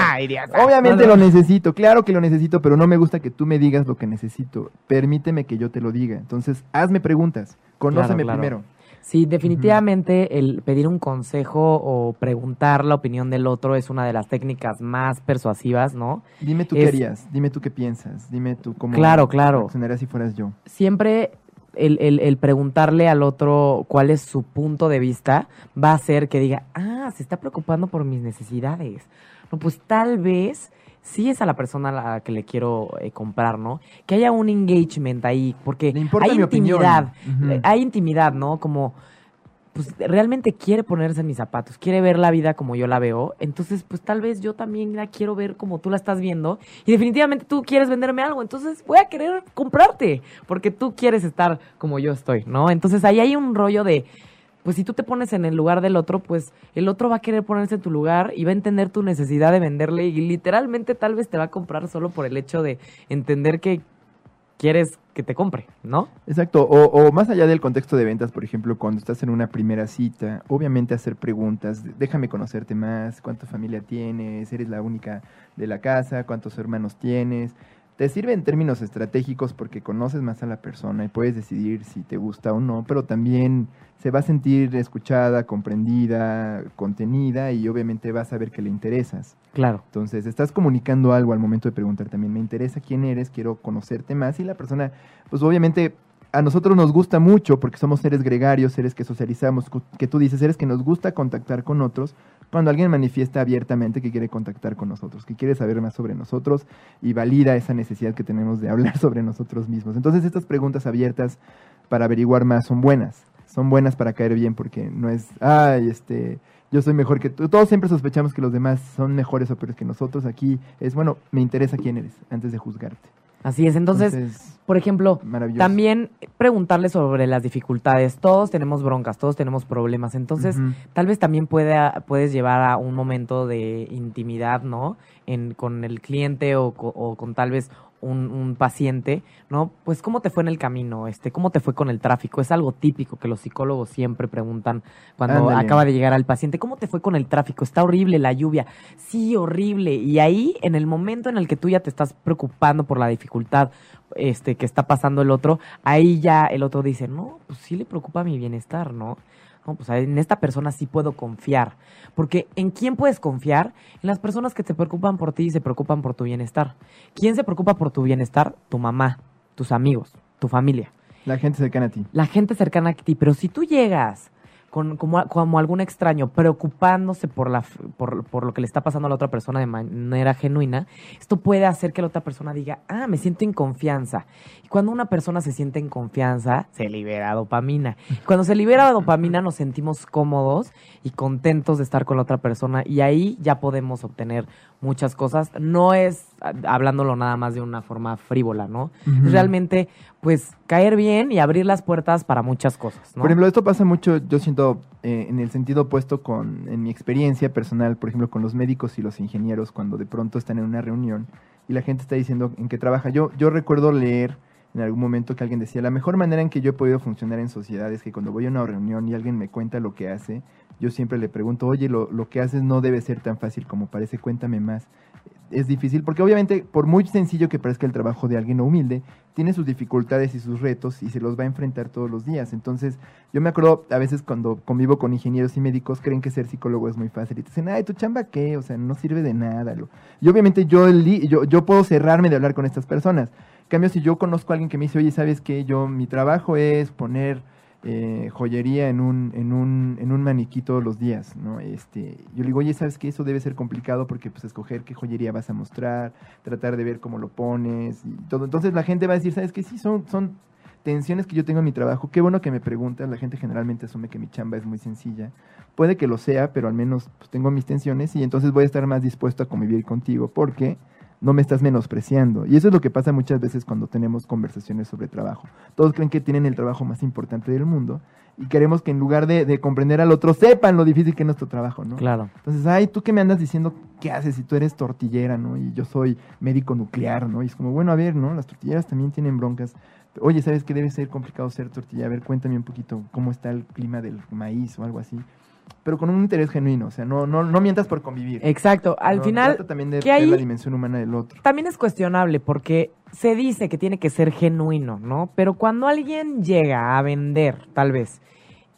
Obviamente No, no. lo necesito, claro que lo necesito, pero no me gusta que tú me digas lo que necesito. Permíteme que yo te lo diga. Entonces, hazme preguntas, conóceme claro. primero. Sí, definitivamente el pedir un consejo o preguntar la opinión del otro es una de las técnicas más persuasivas, ¿no? Dime tú Es- qué harías, dime tú qué piensas, dime tú cómo Claro, claro. reaccionarías si fueras yo. Siempre el, el- el preguntarle al otro cuál es su punto de vista va a hacer que diga, ah, se está preocupando por mis necesidades. No, pues tal vez sí es a la persona a la que le quiero eh, comprar, ¿no? Que haya un engagement ahí, porque Le hay mi intimidad, eh, hay intimidad, ¿no? Como pues realmente quiere ponerse en mis zapatos, quiere ver la vida como yo la veo, entonces pues tal vez yo también la quiero ver como tú la estás viendo y definitivamente tú quieres venderme algo, entonces voy a querer comprarte porque tú quieres estar como yo estoy, ¿no? Entonces ahí hay un rollo de pues si tú te pones en el lugar del otro, pues el otro va a querer ponerse en tu lugar y va a entender tu necesidad de venderle y literalmente tal vez te va a comprar solo por el hecho de entender que quieres que te compre, ¿no? Exacto, o, o más allá del contexto de ventas, por ejemplo, cuando estás en una primera cita, obviamente hacer preguntas, déjame conocerte más, cuánta familia tienes, eres la única de la casa, cuántos hermanos tienes. Te sirve en términos estratégicos porque conoces más a la persona y puedes decidir si te gusta o no, pero también se va a sentir escuchada, comprendida, contenida y obviamente vas a ver que le interesas. Claro. Entonces, estás comunicando algo al momento de preguntar también, me interesa quién eres, quiero conocerte más y la persona, pues obviamente a nosotros nos gusta mucho porque somos seres gregarios, seres que socializamos, que tú dices, seres que nos gusta contactar con otros, cuando alguien manifiesta abiertamente que quiere contactar con nosotros, que quiere saber más sobre nosotros y valida esa necesidad que tenemos de hablar <laughs> sobre nosotros mismos. Entonces, estas preguntas abiertas para averiguar más son buenas, son buenas para caer bien porque no es, ay, este, yo soy mejor que tú. Todos siempre sospechamos que los demás son mejores o peores que nosotros. Aquí es, bueno, me interesa quién eres antes de juzgarte. Así es. Entonces, por ejemplo, también preguntarle sobre las dificultades. Todos tenemos broncas, todos tenemos problemas. Entonces, tal vez también pueda, puedes llevar a un momento de intimidad, ¿no? En, con el cliente o, o con tal vez un, un paciente, ¿no? Pues, ¿cómo te fue en el camino? Este, ¿Cómo te fue con el tráfico? Es algo típico que los psicólogos siempre preguntan cuando Ándale. acaba de llegar al paciente. ¿Cómo te fue con el tráfico? Está horrible la lluvia. Sí, horrible. Y ahí, en el momento en el que tú ya te estás preocupando por la dificultad este, que está pasando el otro, ahí ya el otro dice, no, pues sí le preocupa mi bienestar, ¿no? No, pues en esta persona sí puedo confiar. Porque ¿en quién puedes confiar? En las personas que te preocupan por ti y se preocupan por tu bienestar. ¿Quién se preocupa por tu bienestar? Tu mamá, tus amigos, tu familia La gente cercana a ti. la gente cercana a ti. Pero si tú llegas con, como, como algún extraño preocupándose por, la, por, por lo que le está pasando a la otra persona de manera genuina, esto puede hacer que la otra persona diga, ah, me siento en confianza. Y cuando una persona se siente en confianza, se libera dopamina. Y Cuando se libera dopamina nos sentimos cómodos y contentos de estar con la otra persona y ahí ya podemos obtener muchas cosas. No es hablándolo nada más de una forma frívola, ¿no? Ujú. Es realmente pues caer bien y abrir las puertas para muchas cosas, ¿no? Por ejemplo, esto pasa mucho, yo siento, eh, en el sentido opuesto con, en mi experiencia personal, por ejemplo, con los médicos y los ingenieros, cuando de pronto están en una reunión y la gente está diciendo en qué trabaja. Yo, yo recuerdo leer en algún momento que alguien decía, la mejor manera en que yo he podido funcionar en sociedad es que cuando voy a una reunión y alguien me cuenta lo que hace, yo siempre le pregunto, oye, lo, lo que haces no debe ser tan fácil como parece, cuéntame más. Es difícil, porque obviamente, por muy sencillo que parezca el trabajo de alguien humilde, tiene sus dificultades y sus retos y se los va a enfrentar todos los días. Entonces, yo me acuerdo a veces cuando convivo con ingenieros y médicos, creen que ser psicólogo es muy fácil y te dicen, ay, ¿tu chamba qué? O sea, no sirve de nada. Y obviamente yo, yo, yo puedo cerrarme de hablar con estas personas. En cambio, si yo conozco a alguien que me dice, oye, ¿sabes qué? Yo, mi trabajo es poner eh, joyería en un, en, un, en un maniquí todos los días, ¿no? Este, yo le digo, oye, ¿sabes qué? Eso debe ser complicado porque, pues, escoger qué joyería vas a mostrar, tratar de ver cómo lo pones y todo. Entonces la gente va a decir, ¿sabes qué? Sí, son, son tensiones que yo tengo en mi trabajo. Qué bueno que me preguntas. La gente generalmente asume que mi chamba es muy sencilla. Puede que lo sea, pero al menos pues, tengo mis tensiones y entonces voy a estar más dispuesto a convivir contigo porque no me estás menospreciando. Y eso es lo que pasa muchas veces cuando tenemos conversaciones sobre trabajo. Todos creen que tienen el trabajo más importante del mundo y queremos que en lugar de, de comprender al otro, sepan lo difícil que es nuestro trabajo, ¿no? Claro. Entonces, ay, tú que me andas diciendo qué haces si tú eres tortillera, ¿no? Y yo soy médico nuclear, ¿no? Y es como, bueno, a ver, ¿no? Las tortilleras también tienen broncas. Oye, ¿sabes que debe ser complicado ser tortilla? A ver, cuéntame un poquito cómo está el clima del maíz o algo así. Pero con un interés genuino, o sea, no, no, no mientas por convivir. Exacto. Al No, final, trata también de ¿qué ver hay? la dimensión humana del otro. también es cuestionable porque se dice que tiene que ser genuino, ¿no? Pero cuando alguien llega a vender, tal vez,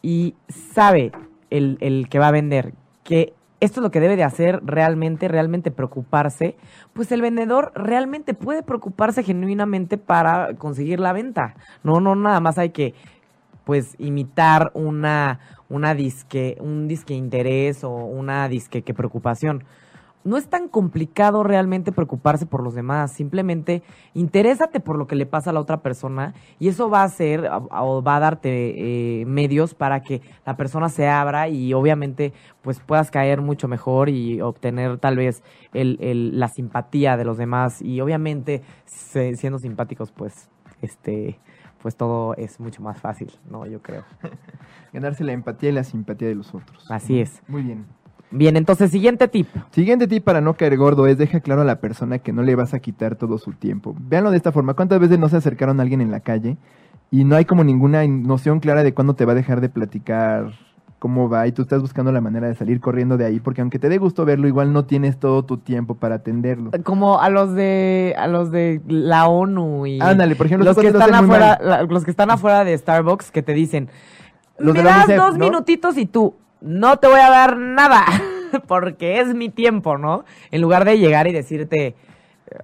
y sabe el, el que va a vender que esto es lo que debe de hacer realmente, realmente preocuparse, pues el vendedor realmente puede preocuparse genuinamente para conseguir la venta. No, no, nada más hay que pues imitar una, una disque, un disque interés o una disque que preocupación. No es tan complicado realmente preocuparse por los demás, simplemente interésate por lo que le pasa a la otra persona y eso va a a- o va a darte eh, medios para que la persona se abra y obviamente pues puedas caer mucho mejor y obtener tal vez el, el- la simpatía de los demás y obviamente se- siendo simpáticos pues este pues todo es mucho más fácil, ¿no? Yo creo. <laughs> Ganarse la empatía y la simpatía de los otros. Así es. Muy bien. Bien, entonces siguiente tip. Siguiente tip para no caer gordo es deja claro a la persona que no le vas a quitar todo su tiempo. Véanlo de esta forma. ¿Cuántas veces no se acercaron a alguien en la calle y no hay como ninguna in- noción clara de cuándo te va a dejar de platicar, cómo va y tú estás buscando la manera de salir corriendo de ahí porque aunque te dé gusto verlo, igual no tienes todo tu tiempo para atenderlo. Como a los de a los de la ONU y Ándale, por ejemplo, los que están afuera, la- los que están afuera de Starbucks que te dicen, Los me das UNICEF, dos ¿no? minutitos y tú no te voy a dar nada <laughs> porque es mi tiempo, ¿no? En lugar de llegar y decirte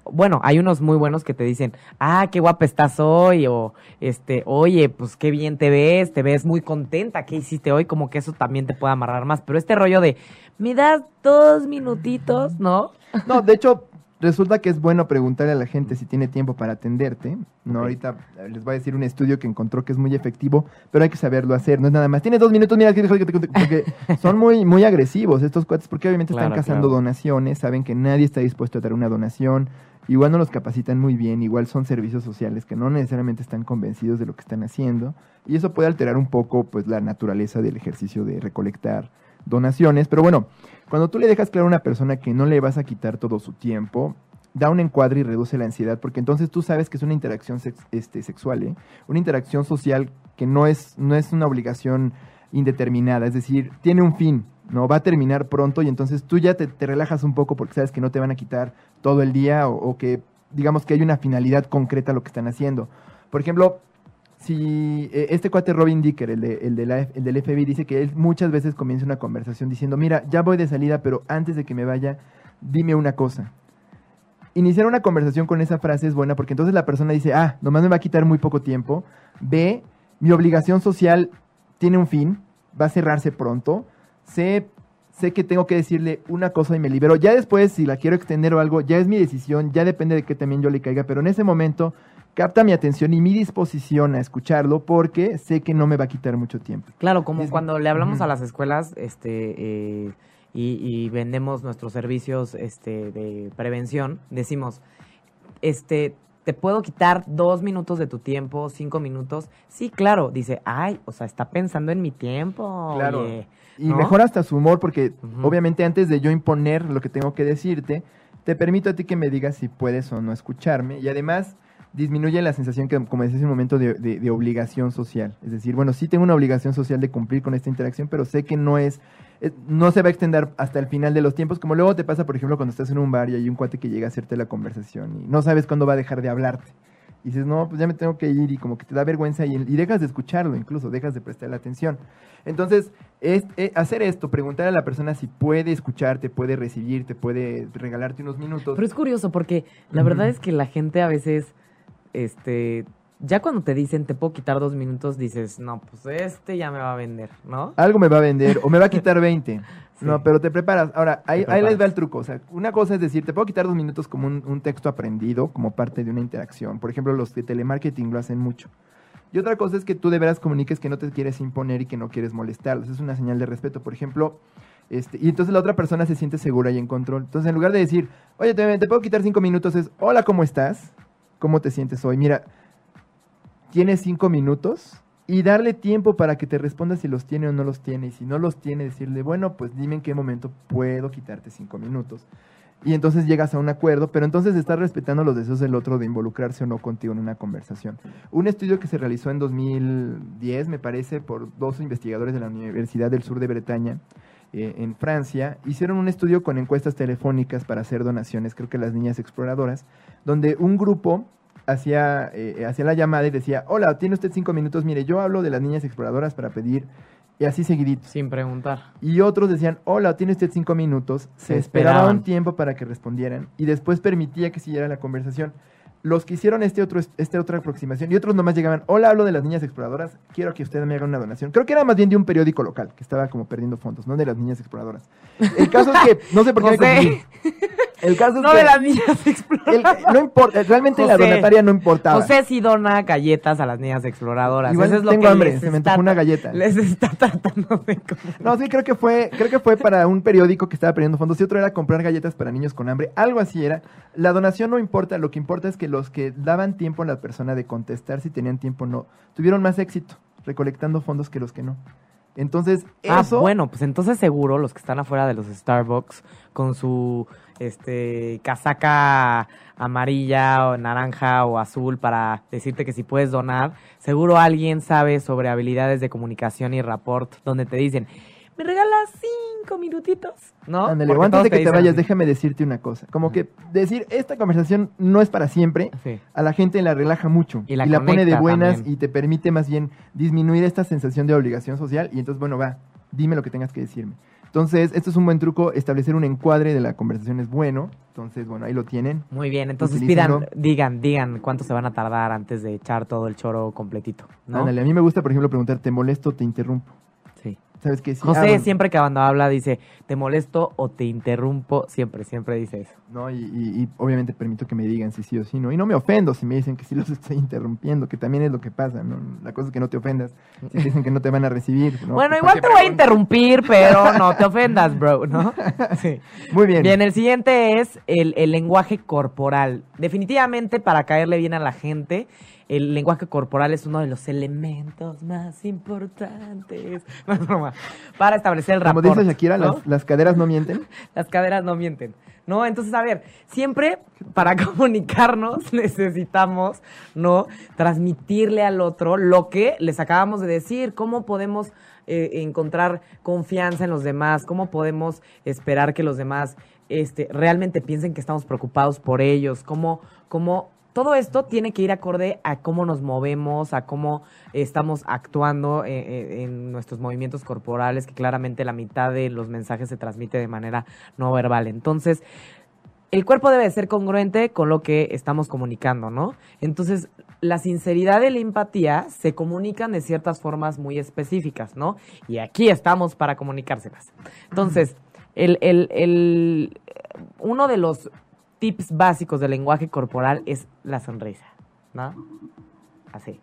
bueno, hay unos muy buenos que te dicen, ah, qué guapa estás hoy, o este, oye, pues qué bien te ves, te ves muy contenta, ¿qué hiciste hoy? Como que eso también te puede amarrar más. Pero este rollo de, me das dos minutitos, ¿no? No, de hecho, resulta que es bueno preguntarle a la gente si tiene tiempo para atenderte. No, ahorita eh, les voy a decir un estudio que encontró que es muy efectivo, pero hay que saberlo hacer. No es nada más. Tienes dos minutos, mira, porque <laughs> son muy, muy agresivos estos cuates, porque obviamente están cazando claro. donaciones, saben que nadie está dispuesto a dar una donación. Igual no los capacitan muy bien, igual son servicios sociales que no necesariamente están convencidos de lo que están haciendo. Y eso puede alterar un poco pues la naturaleza del ejercicio de recolectar donaciones. Pero bueno, cuando tú le dejas claro a una persona que no le vas a quitar todo su tiempo, da un encuadre y reduce la ansiedad, porque entonces tú sabes que es una interacción este, sexual, ¿eh? una interacción social que no es, no es una obligación indeterminada, es decir, tiene un fin, ¿no? Va a terminar pronto y entonces tú ya te, te relajas un poco porque sabes que no te van a quitar todo el día o, o que digamos que hay una finalidad concreta a lo que están haciendo. Por ejemplo, si eh, este cuate Robin Dicker, el, de, el, el del FBI, dice que él muchas veces comienza una conversación diciendo, mira, ya voy de salida, pero antes de que me vaya, dime una cosa. Iniciar una conversación con esa frase es buena porque entonces la persona dice, ah, nomás me va a quitar muy poco tiempo. B, mi obligación social tiene un fin, va a cerrarse pronto. C, sé que tengo que decirle una cosa y me libero. Ya después, si la quiero extender o algo, ya es mi decisión, ya depende de que también yo le caiga, pero en ese momento capta mi atención y mi disposición a escucharlo porque sé que no me va a quitar mucho tiempo. Claro, como Es- cuando le hablamos a las escuelas, este, eh, y, y vendemos nuestros servicios, este, de prevención, decimos, este, te puedo quitar dos minutos de tu tiempo, cinco minutos. Sí, claro, dice, ay, o sea, está pensando en mi tiempo. Claro. oye". Y ¿No? mejora hasta su humor porque obviamente antes de yo imponer lo que tengo que decirte, te permito a ti que me digas si puedes o no escucharme y además disminuye la sensación que, como decía hace un momento, de, de- de obligación social. Es decir, bueno, sí tengo una obligación social de cumplir con esta interacción, pero sé que no es, no se va a extender hasta el final de los tiempos, como luego te pasa, por ejemplo, cuando estás en un bar y hay un cuate que llega a hacerte la conversación y no sabes cuándo va a dejar de hablarte. Y dices, no, pues ya me tengo que ir y como que te da vergüenza y, y dejas de escucharlo, incluso dejas de prestarle atención. Entonces, es, eh, hacer esto, preguntar a la persona si puede escucharte, puede recibirte, puede regalarte unos minutos. Pero es curioso porque la verdad es que la gente a veces, este, ya cuando te dicen te puedo quitar dos minutos, dices, no, pues este ya me va a vender, ¿no? Algo me va a vender o me va a quitar <laughs> 20. Sí. No, pero te preparas. Ahora, ahí, ahí les va el truco. O sea, una cosa es decir, te puedo quitar dos minutos como un, un texto aprendido, como parte de una interacción. Por ejemplo, los de telemarketing lo hacen mucho. Y otra cosa es que tú de veras comuniques que no te quieres imponer y que no quieres molestarlos. Es una señal de respeto. Por ejemplo, Este, y entonces la otra persona se siente segura y en control. Entonces, en lugar de decir, oye, te, te puedo quitar cinco minutos, es, hola, ¿cómo estás? ¿Cómo te sientes hoy? Mira, tienes cinco minutos y darle tiempo para que te responda si los tiene o no los tiene. Y si no los tiene, decirle, bueno, pues dime en qué momento puedo quitarte cinco minutos. Y entonces llegas a un acuerdo, pero entonces estás respetando los deseos del otro de involucrarse o no contigo en una conversación. Un estudio que se realizó en 2010, me parece, por dos investigadores de la Universidad del Sur de Bretaña, eh, en Francia, hicieron un estudio con encuestas telefónicas para hacer donaciones, creo que las niñas exploradoras, donde un grupo hacía, eh, hacía la llamada y decía, hola, tiene usted cinco minutos, mire, yo hablo de las niñas exploradoras para pedir, y así seguidito. Sin preguntar. Y otros decían, hola, tiene usted cinco minutos, se, Se esperaba un tiempo para que respondieran y después permitía que siguiera la conversación. Los que hicieron este otro, esta otra aproximación y otros nomás llegaban, hola, hablo de las niñas exploradoras, quiero que usted me haga una donación. Creo que era más bien de un periódico local que estaba como perdiendo fondos, no de las niñas exploradoras. El caso es que, no sé por qué me José. confundí. El caso es No que de las niñas <laughs> el- exploradoras. no importa, realmente la donataria no importaba. José sí dona galletas a las niñas exploradoras. Igual Eso es lo tengo que hambre, les se me antojó una galleta. Les está tratando de comer. No, sí, creo que fue, creo que fue para un periódico que estaba perdiendo fondos y otro era comprar galletas para niños con hambre. Algo así era. La donación no importa, lo que importa es que los que daban tiempo a la persona de contestar si tenían tiempo o no, tuvieron más éxito recolectando fondos que los que no. Entonces, Ah, eso bueno, pues entonces seguro los que están afuera de los Starbucks con su este casaca amarilla o naranja o azul para decirte que si puedes donar, seguro alguien sabe sobre habilidades de comunicación y rapport donde te dicen, "¿Me regalas cinco minutitos?" ¿No? Ándale, antes de que te vayas, así. déjame decirte una cosa. Como que decir, esta conversación no es para siempre, Sí. a la gente la relaja mucho Y la pone de buenas también. y te permite más bien disminuir esta sensación de obligación social y entonces, bueno, va, dime lo que tengas que decirme. Entonces, esto es un buen truco, establecer un encuadre de la conversación es bueno, entonces, bueno, ahí lo tienen. Muy bien, entonces Utilícenlo. pidan, digan, digan cuánto se van a tardar antes de echar todo el choro completito, ¿no? Ándale, a mí me gusta, por ejemplo, preguntar, ¿te molesto te interrumpo? ¿Sabes qué? Sí, José ah, bueno, siempre que cuando habla dice, te molesto o te interrumpo, siempre, siempre dice eso. No, y, y- y obviamente permito que me digan si sí o si no. Y no me ofendo si me dicen que sí los <laughs> estoy interrumpiendo, que también es lo que pasa, ¿no? La cosa es que no te ofendas. Si te dicen que no te van a recibir. ¿no? bueno, Pues, igual ¿para te voy a interrumpir, pero no te <laughs> ofendas, bro, ¿no? <laughs> Sí. Muy bien. Bien, el siguiente es el, el lenguaje corporal. Definitivamente, para caerle bien a la gente, el lenguaje corporal es uno de los elementos más importantes. <laughs> Para establecer el Como rapport. dice Shakira, ¿no? las, las caderas no mienten. <laughs> Las caderas no mienten. ¿No? Entonces, a ver, siempre para <laughs> comunicarnos necesitamos, ¿no? Transmitirle al otro lo que les acabamos de decir. ¿Cómo podemos eh, encontrar confianza en los demás? ¿Cómo podemos esperar que los demás este, realmente piensen que estamos preocupados por ellos? ¿Cómo, cómo todo esto tiene que ir acorde a cómo nos movemos, a cómo estamos actuando eh, eh, en nuestros movimientos corporales, que claramente la mitad de los mensajes se transmite de manera no verbal. Entonces, el cuerpo debe de ser congruente con lo que estamos comunicando, ¿no? Entonces, la sinceridad y la empatía se comunican de ciertas formas muy específicas, ¿no? Y aquí estamos para comunicárselas. Entonces, el, el, el, uno de los tips básicos del lenguaje corporal es la sonrisa, ¿no? Así.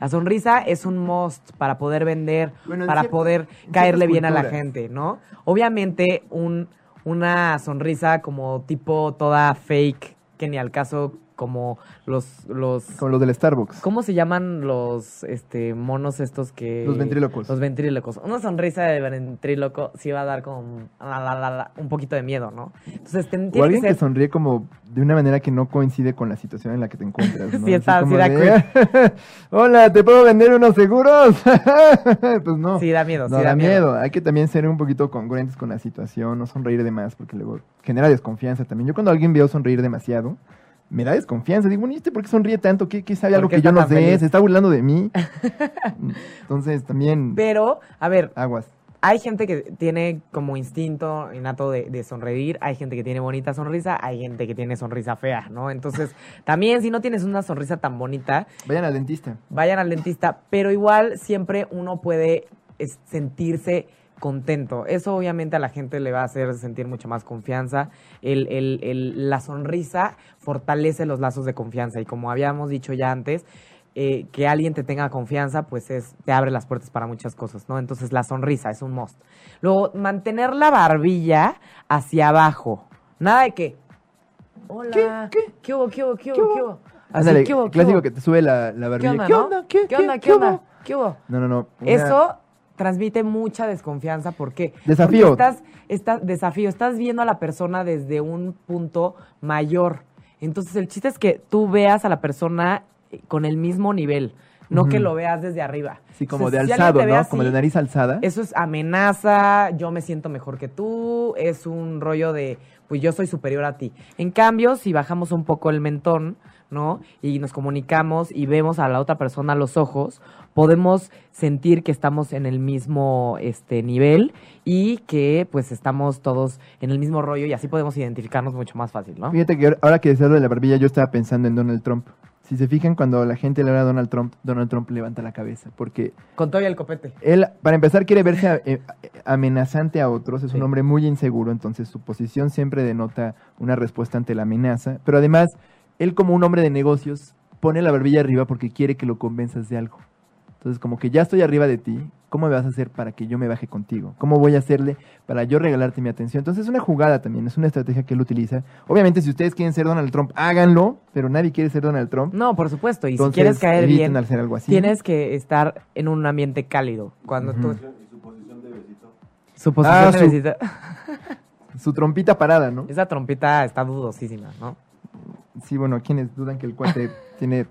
La sonrisa es un must para poder vender, Bueno, para poder caerle bien a la gente, ¿no? Obviamente un, una sonrisa como tipo toda fake, que ni al caso como los, los Como los del Starbucks. ¿Cómo se llaman los este monos estos que Los ventrílocos. Los ventrílocos. Una sonrisa de ventríloco sí va a dar como la, la, la, la, un poquito de miedo, ¿no? Entonces O tiene que alguien que, ser sonríe como de una manera que no coincide con la situación en la que te encuentras. ¿no? <laughs> Sí, está- sí da de, <laughs> Hola, ¿te puedo vender unos seguros? <laughs> pues no. Sí, da miedo, No, sí da da miedo. miedo. Hay que también ser un poquito congruentes con la situación, no sonreír de más, porque luego genera desconfianza también. Yo cuando alguien veo sonreír demasiado, me da desconfianza. Digo, ¿y este por qué sonríe tanto? ¿Qué, qué sabe ¿Por algo que yo no sé? feliz? ¿Se está burlando de mí? <laughs> Entonces también Pero, a ver, aguas. hay gente que tiene como instinto innato de, de sonreír, hay gente que tiene bonita sonrisa, hay gente que tiene sonrisa fea, ¿no? Entonces, <laughs> también si no tienes una sonrisa tan bonita, Vayan al dentista. vayan al dentista, pero igual siempre uno puede sentirse contento. Eso obviamente a la gente le va a hacer sentir mucho más confianza. El, el- el- la sonrisa fortalece los lazos de confianza y como habíamos dicho ya antes, eh, que alguien te tenga confianza, pues es, te abre las puertas para muchas cosas, ¿no? Entonces la sonrisa es un must. Luego, mantener la barbilla hacia abajo. Nada de que, hola, ¿Qué? ¿qué hubo, qué hubo, qué ¿Qué hubo, qué hubo? Ándale, ¿qué hubo, qué clásico que te sube la, la ¿Qué barbilla. onda, ¿Qué onda? ¿Qué, ¿Qué onda, qué, qué onda? ¿Qué hubo? No, no, no. una- Eso transmite mucha desconfianza porque Desafío. porque estás, estás desafío, estás viendo a la persona desde un punto mayor. Entonces el chiste es que tú veas a la persona con el mismo nivel, no que lo veas desde arriba. Sí, como Entonces, de si alzado, ¿no? así, Como de nariz alzada. Eso es amenaza, yo me siento mejor que tú, es un rollo de, pues yo soy superior a ti. En cambio, si bajamos un poco el mentón, ¿no? Y nos comunicamos y vemos a la otra persona a los ojos, podemos sentir que estamos en el mismo este nivel y que pues estamos todos en el mismo rollo y así podemos identificarnos mucho más fácil, ¿no? Fíjate que ahora que decías de la barbilla, yo estaba pensando en Donald Trump. Si se fijan, cuando la gente le habla a Donald Trump, Donald Trump levanta la cabeza. Porque Con y el copete. él, para empezar, quiere verse eh, amenazante a otros. Es Sí. un hombre muy inseguro, entonces su posición siempre denota una respuesta ante la amenaza. Pero además, él como un hombre de negocios, pone la barbilla arriba porque quiere que lo convenzas de algo. Entonces, como que ya estoy arriba de ti, ¿cómo me vas a hacer para que yo me baje contigo? ¿Cómo voy a hacerle para yo regalarte mi atención? Entonces, es una jugada también, es una estrategia que él utiliza. Obviamente, si ustedes quieren ser Donald Trump, háganlo, pero nadie quiere ser Donald Trump. No, por supuesto, y Entonces, si quieres caer bien, hacer algo así. tienes que estar en un ambiente cálido. Cuando Ujú. tú... Su posición Ah, de su- besito. <laughs> Su trompita parada, ¿no? Esa trompita está dudosísima, ¿no? Sí, bueno, quienes dudan que el cuate <laughs> tiene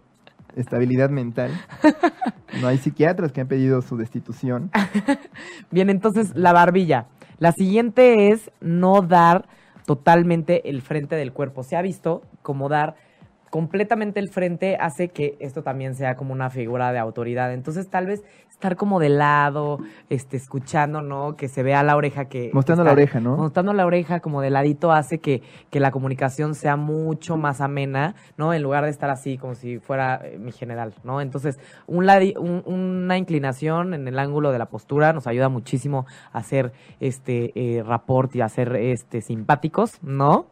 estabilidad mental. No hay psiquiatras que han pedido su destitución. <laughs> Bien, entonces la barbilla. La siguiente es no dar totalmente el frente del cuerpo. Se ha visto como dar completamente el frente hace que esto también sea como una figura de autoridad. Entonces, tal vez estar como de lado, este, escuchando, ¿no? Que se vea la oreja que... Mostrando la oreja, ¿no? Mostrando la oreja como de ladito hace que, que la comunicación sea mucho más amena, ¿no? En lugar de estar así como si fuera eh, mi general, ¿no? Entonces, un ladi- un- una inclinación en el ángulo de la postura nos ayuda muchísimo a hacer este eh, rapport y a ser este simpáticos, ¿no?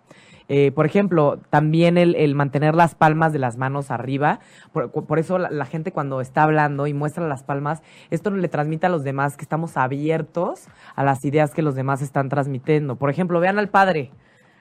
Eh, por ejemplo, también el, el mantener las palmas de las manos arriba. Por, por eso la, la gente cuando está hablando y muestra las palmas, esto le transmite a los demás que estamos abiertos a las ideas que los demás están transmitiendo. Por ejemplo, vean al padre.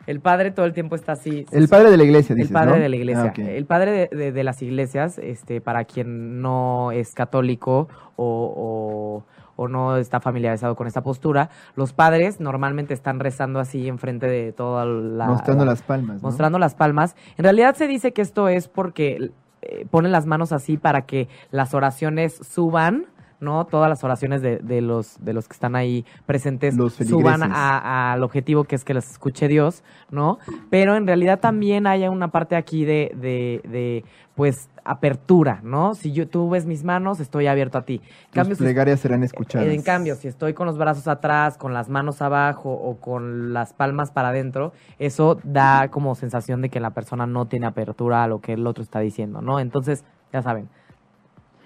El padre todo el tiempo está así. El padre de la iglesia, dices, El padre ¿no? de la iglesia. Ah. El padre de, de- de las iglesias, este, para quien no es católico o, o- o no está familiarizado con esta postura, los padres normalmente están rezando así enfrente de toda la... Mostrando la- las palmas, ¿no? mostrando las palmas. En realidad se dice que esto es porque eh, ponen las manos así para que las oraciones suban, ¿no? Todas las oraciones de, de los, de los que están ahí presentes Los suban al objetivo que es que las escuche Dios, ¿no? Pero en realidad también hay una parte aquí de, de, de, pues, apertura, ¿no? Si yo, tú ves mis manos, estoy abierto a ti. Tus si plegarias serán escuchadas. en cambio, si estoy con los brazos atrás, con las manos abajo o con las palmas para adentro, eso da como sensación de que la persona no tiene apertura a lo que el otro está diciendo, ¿no? Entonces, ya saben,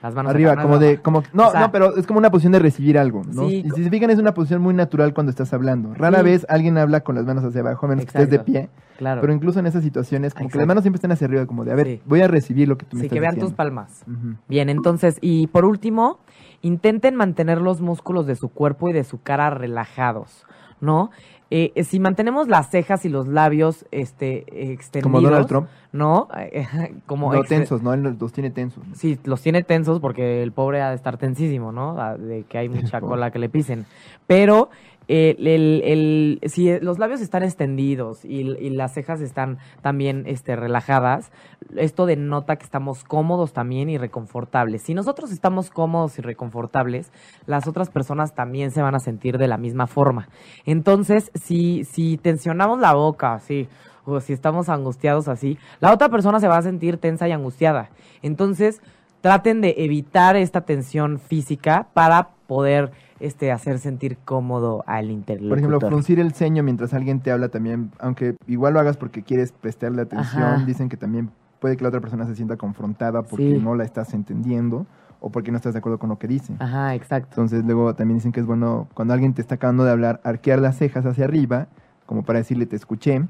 las manos Arriba, como de, como, no, O sea- no, pero es como una posición de recibir algo, ¿no? Sí, y si se fijan, es una posición muy natural cuando estás hablando. Rara Sí. vez alguien habla con las manos hacia abajo, a menos que estés de Exacto. pie. Claro. Pero incluso en esas situaciones, como que Exacto. las manos siempre están hacia arriba, como de, a ver, Sí. voy a recibir lo que tú me sí, estás que vean diciendo. tus palmas. Bien, entonces, y por último, intenten mantener los músculos de su cuerpo y de su cara relajados, ¿no? Eh, eh, si mantenemos las cejas y los labios este, extendidos, Como Donald Trump. ¿no? <laughs> como No tensos, ¿no? Él los tiene tensos. Sí, los tiene tensos porque el pobre ha de estar tensísimo, ¿no? Ah, De que hay <laughs> mucha cola que le pisen. Pero si los labios están extendidos y, y las cejas están también este, relajadas, esto denota que estamos cómodos también y reconfortables. Si nosotros estamos cómodos y reconfortables, las otras personas también se van a sentir de la misma forma. Entonces, si, si tensionamos la boca, así, o si estamos angustiados así, la otra persona se va a sentir tensa y angustiada. Entonces, traten de evitar esta tensión física para poder este, hacer sentir cómodo al interlocutor. Por ejemplo, fruncir el ceño mientras alguien te habla también, aunque igual lo hagas porque quieres prestarle atención, Ajá. dicen que también puede que la otra persona se sienta confrontada porque Sí. no la estás entendiendo o porque no estás de acuerdo con lo que dice. Ajá, exacto. Entonces luego también dicen que es bueno cuando alguien te está acabando de hablar, arquear las cejas hacia arriba, como para decirle te escuché,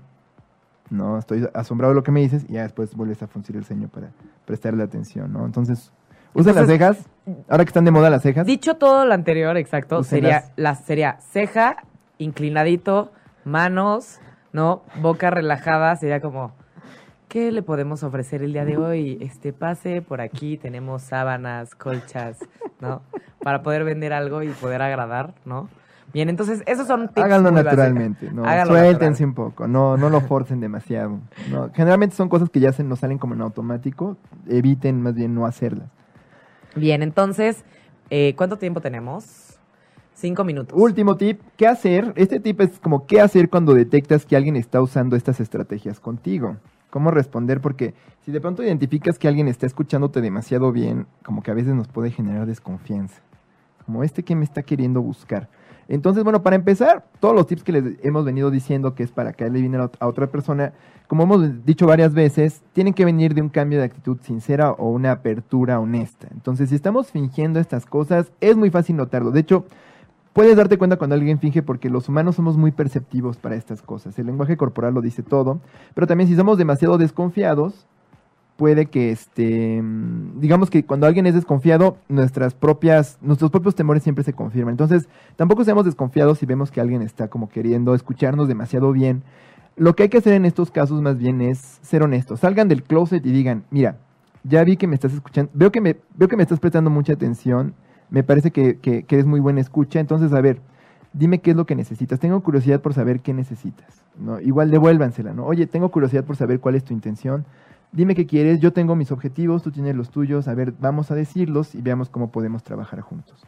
no, estoy asombrado de lo que me dices, y ya después vuelves a fruncir el ceño para prestarle atención, ¿no? Entonces, ¿Usan las cejas? Ahora que están de moda las cejas. Dicho todo lo anterior, exacto, Úsenlas. sería, la, sería ceja, inclinadito, manos, ¿no? Boca relajada, sería como, ¿qué le podemos ofrecer el día de hoy? Este, pase por aquí, tenemos sábanas, colchas, ¿no? Para poder vender algo y poder agradar, ¿no? Bien, entonces, esos son tips Háganlo muy naturalmente, ¿no? Háganlo Suéltense natural. un poco, no, no lo forcen demasiado. ¿no? Generalmente son cosas que ya se nos salen como en automático, eviten más bien no hacerlas. Bien, entonces, eh, ¿cuánto tiempo tenemos? Cinco minutos. Último tip, ¿qué hacer? Este tip es como qué hacer cuando detectas que alguien está usando estas estrategias contigo. ¿Cómo responder? Porque si de pronto identificas que alguien está escuchándote demasiado bien, como que a veces nos puede generar desconfianza. Como este que me está queriendo buscar. Entonces, bueno, para empezar, todos los tips que les hemos venido diciendo que es para caerle bien a la- a otra persona, como hemos dicho varias veces, tienen que venir de un cambio de actitud sincera o una apertura honesta. Entonces, si estamos fingiendo estas cosas, es muy fácil notarlo. De hecho, puedes darte cuenta cuando alguien finge porque los humanos somos muy perceptivos para estas cosas. El lenguaje corporal lo dice todo, pero también si somos demasiado desconfiados, puede que este mm, digamos que cuando alguien es desconfiado, nuestras propias nuestros propios temores siempre se confirman. Entonces, tampoco seamos desconfiados si vemos que alguien está como queriendo escucharnos demasiado bien. Lo que hay que hacer en estos casos más bien es ser honestos. Salgan del closet y digan, "Mira, ya vi que me estás escuchando, veo que me veo que me estás prestando mucha atención, me parece que, que, eres muy buena escucha, entonces a ver, dime qué es lo que necesitas. Tengo curiosidad por saber qué necesitas. ¿no? Igual devuélvansela, ¿no? Oye, tengo curiosidad por saber cuál es tu intención. Dime qué quieres, yo tengo mis objetivos, tú tienes los tuyos, a ver, vamos a decirlos y veamos cómo podemos trabajar juntos.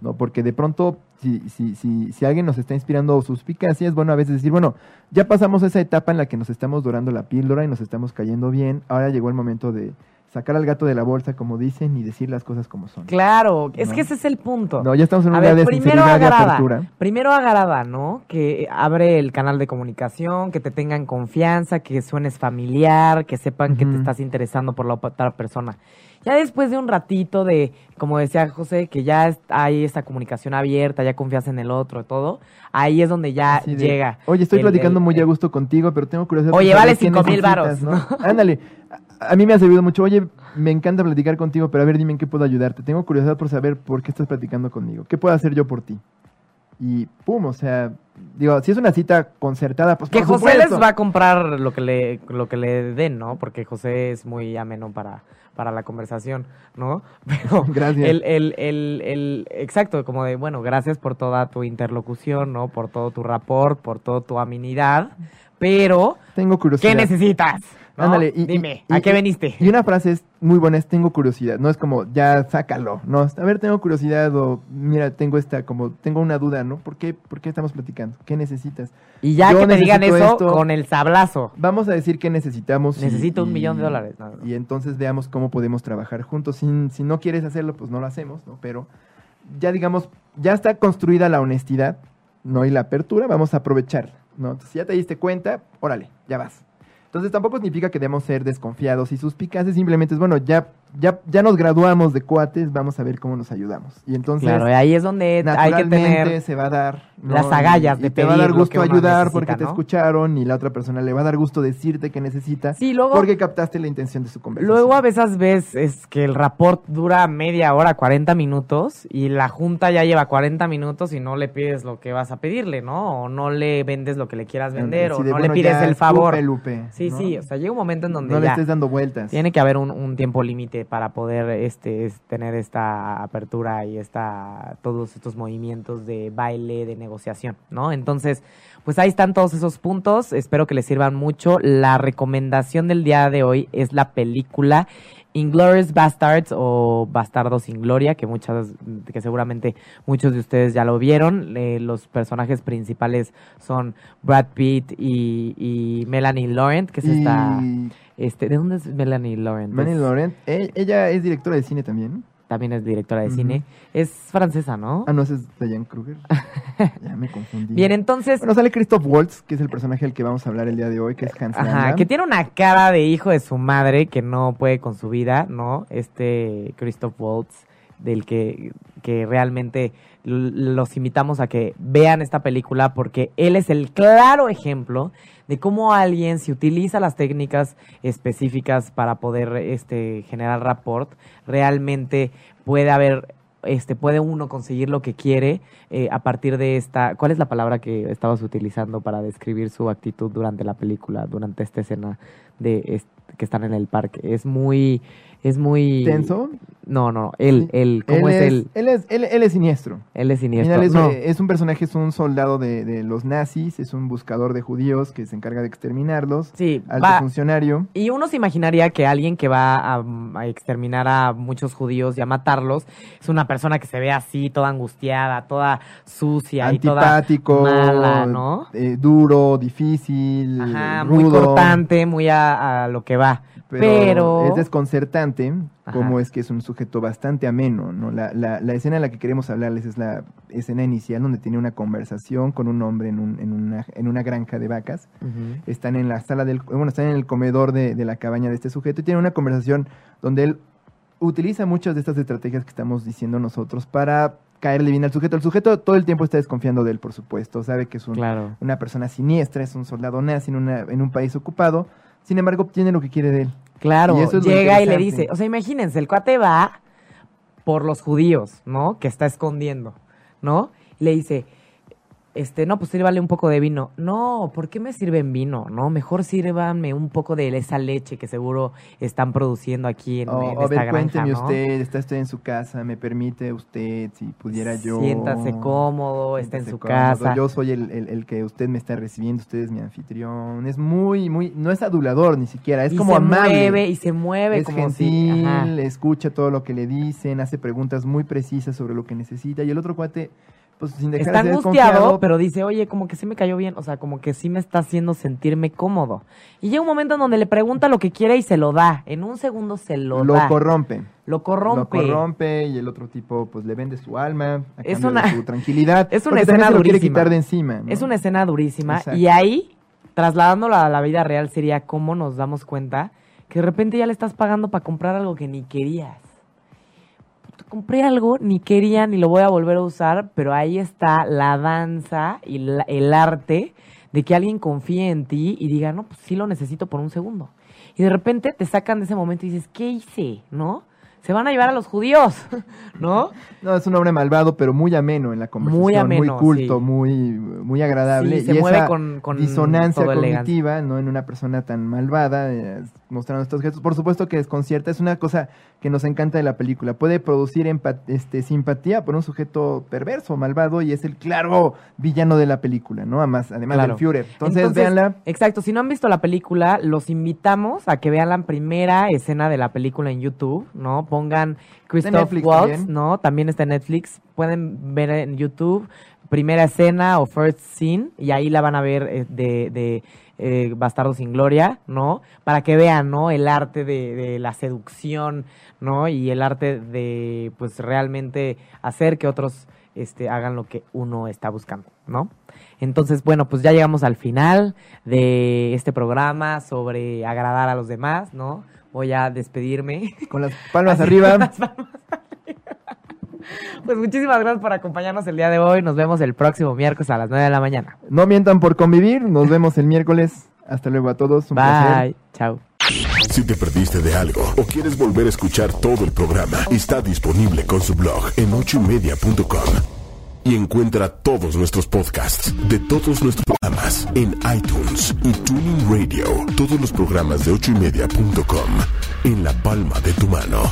¿no? Porque de pronto, si, si, si, si alguien nos está inspirando suspicacia, es bueno a veces decir, bueno, ya pasamos esa etapa en la que nos estamos dorando la píldora y nos estamos cayendo bien, ahora llegó el momento de sacar al gato de la bolsa, como dicen, y decir las cosas como son. Claro, es que ese es el punto. No, ya estamos en un A lugar ver, de primero agrada, apertura. primero agrada, ¿no? Que abre el canal de comunicación, que te tengan confianza, que suenes familiar, que sepan que te estás interesando por la otra persona. Ya después de un ratito de, como decía José, que ya hay esta comunicación abierta, ya confías en el otro, todo, ahí es donde ya Así de, llega. Oye, estoy el- platicando el- muy a gusto contigo, pero tengo curiosidad. Oye, vale 5,000 necesitas, varos, ¿no? <laughs> Ándale. A, a mí me ha servido mucho. Oye, me encanta platicar contigo, pero a ver, dime en qué puedo ayudarte. Tengo curiosidad por saber por qué estás platicando conmigo. ¿Qué puedo hacer yo por ti? Y pum, o sea, digo, si es una cita concertada, pues Que por José supuesto. les va a comprar lo que le, lo que le den, ¿no? Porque José es muy ameno para, para la conversación, ¿no? <laughs> Pero Gracias. El, el, el, el, exacto, como de, bueno, gracias por toda tu interlocución, ¿no? Por todo tu rapport, por toda tu amenidad, pero, Tengo curiosidad. ¿qué necesitas? Ándale, Dime, y- ¿a qué veniste? Y una frase es muy buena, es tengo curiosidad. No es como, ya sácalo. No, a ver, tengo curiosidad o mira, tengo esta, como, tengo una duda, ¿no? ¿Por qué, por qué estamos platicando? ¿Qué necesitas? Y ya yo que te digan eso esto. con el sablazo. Vamos a decir que necesitamos. y- Necesito un millón de dólares. No, no. Y entonces veamos cómo podemos trabajar juntos. Si, si no quieres hacerlo, pues no lo hacemos, ¿no? Pero ya digamos, ya está construida la honestidad, ¿no? Y la apertura, vamos a aprovechar, ¿no? Entonces, si ya te diste cuenta, órale, ya vas. Entonces tampoco significa que debemos ser desconfiados y suspicaces, simplemente es, bueno, ya, ya, ya nos graduamos de cuates, vamos a ver cómo nos ayudamos. Y entonces, Claro, ahí es donde hay que tener... se va a dar ¿no? las agallas de y te va a dar gusto ayudar porque te escucharon y la otra persona le va a dar gusto decirte que necesita Sí, luego... porque captaste la intención de su conversación. Luego a veces ves es que el rapport dura media hora, 40 minutos y la junta ya lleva 40 minutos y no le pides lo que vas a pedirle, ¿no? O no le vendes lo que le quieras vender o de, no bueno, le pides el favor. Lupe, Sí, ¿no? sí, o sea, llega un momento en donde no le estés dando vueltas. tiene que haber un, un tiempo límite para poder este es- tener esta apertura y esta todos estos movimientos de baile, de negociación, ¿no? Entonces, pues ahí están todos esos puntos, espero que les sirvan mucho. La recomendación del día de hoy es la película Inglorious Bastards o Bastardos sin Gloria, que muchas, que seguramente muchos de ustedes ya lo vieron. Eh, los personajes principales son Brad Pitt y, y Melanie Laurent, que es esta, este, ¿de dónde es Melanie Laurent? Es- Laurent, e- ella es directora de cine también. También es directora de cine. Es francesa, ¿no? Ah, no, ese es Diane Kruger. <laughs> ya me confundí. Bien, entonces, Bueno, sale Christoph Waltz, que es el personaje del que vamos a hablar el día de hoy, que es Hans ajá, Landa. que tiene una cara de hijo de su madre que no puede con su vida, ¿no? Este Christoph Waltz, del que, que realmente los invitamos a que vean esta película porque él es el claro ejemplo de cómo alguien si utiliza las técnicas específicas para poder este generar rapport realmente puede haber este puede uno conseguir lo que quiere eh, a partir de esta ¿cuál es la palabra que estabas utilizando para describir su actitud durante la película durante esta escena de que están en el parque es muy es muy ¿Tenso? no no él él cómo es, él Él es, él, él es siniestro. él es siniestro final es, No. es un personaje, es un soldado de, de los nazis, es un buscador de judíos que se encarga de exterminarlos. sí Alto va funcionario. Y uno se imaginaría que alguien que va a, a exterminar a muchos judíos y a matarlos es una persona que se ve así, toda angustiada, toda sucia y toda antipático, mala, ¿no? eh, duro, difícil, Ajá, rudo, muy cortante, muy a, a lo que va. Pero, Pero, es desconcertante Ajá. como es que es un sujeto bastante ameno, ¿no? La, la, la escena en la que queremos hablarles es la escena inicial donde tiene una conversación con un hombre en, un- en, una, en una granja de vacas. Están en la sala del, bueno, están en el comedor de, de la cabaña de este sujeto y tienen una conversación donde él utiliza muchas de estas estrategias que estamos diciendo nosotros para caerle bien al sujeto. El sujeto todo el tiempo está desconfiando de él, por supuesto. Sabe que es un, claro. una persona siniestra, es un soldado nazi en, una, en un país ocupado. Sin embargo, obtiene lo que quiere de él. Claro, Y eso es llega y le dice, o sea, imagínense, el cuate va por los judíos, ¿no? Que está escondiendo, ¿no? Y le dice, este, no, pues sírvale un poco de vino. No, ¿por qué me sirven vino? No, mejor sírvanme un poco de esa leche que seguro están produciendo aquí en, O, en o esta ver, granja, cuénteme ¿no? usted, está usted en su casa, me permite usted, si pudiera yo. Siéntase cómodo, está en su cómodo, casa. Yo soy el, el- el que usted me está recibiendo, usted es mi anfitrión. Es muy, muy, no es adulador ni siquiera, es y como se amable. mueve, y se mueve es como gentil, escucha todo lo que le dicen, hace preguntas muy precisas sobre lo que necesita. Y el otro cuate, pues sin dejar Está de ser angustiado, pero dice, oye, como que sí me cayó bien, o sea, como que sí me está haciendo sentirme cómodo. Y llega un momento en donde le pregunta lo que quiere y se lo da. En un segundo se lo, lo da. corrompe. lo corrompe. Lo corrompe y el otro tipo pues le vende su alma a Es cambio una- de su tranquilidad. <laughs> es una escena quiere durísima. quitar de encima. ¿no? Es una escena durísima. Exacto. Y ahí, trasladándolo a la vida real, sería cómo nos damos cuenta que de repente ya le estás pagando para comprar algo que ni querías. Compré algo, ni quería, ni lo voy a volver a usar, pero ahí está la danza y la- el arte de que alguien confíe en ti y diga, no, pues sí lo necesito por un segundo. Y de repente te sacan de ese momento y dices, ¿qué hice? ¿No? Se van a llevar a los judíos, <laughs> ¿no? No, es un hombre malvado, pero muy ameno en la conversación. Muy ameno, culto, sí. muy, muy agradable. Sí, se y mueve esa con- con disonancia cognitiva, ¿no? En una persona tan malvada, eh, mostrando estos gestos. Por supuesto que desconcierta. Es una cosa que nos encanta de la película. Puede producir este, simpatía por un sujeto perverso, malvado, y es el claro villano de la película, ¿no? Además, además Claro. del Führer. Entonces, véanla. Exacto, si no han visto la película, los invitamos a que vean la primera escena de la película en YouTube, ¿no? Pongan Christoph Waltz, también. ¿no? También está en Netflix. Pueden ver en YouTube primera escena o first scene y ahí la van a ver eh, de, de eh, Bastardo sin Gloria, ¿no? Para que vean, ¿no? El arte de, de la seducción, ¿no? Y el arte de, pues, realmente hacer que otros este, hagan lo que uno está buscando, ¿no? Entonces, bueno, pues ya llegamos al final de este programa sobre agradar a los demás, ¿no? Voy a despedirme. Con las palmas <laughs> Así, arriba. con las palmas arriba. Pues muchísimas gracias por acompañarnos el día de hoy. Nos vemos el próximo miércoles a las 9 de la mañana. No mientan por convivir. Nos vemos el miércoles. Hasta luego a todos. Un placer. Bye. Chao. Si te perdiste de algo o quieres volver a escuchar todo el programa, está disponible con su blog en ochoymedia.com. Y encuentra todos nuestros podcasts de todos nuestros programas en iTunes y Tuning Radio. Todos los programas de ochoymedia.com en la palma de tu mano.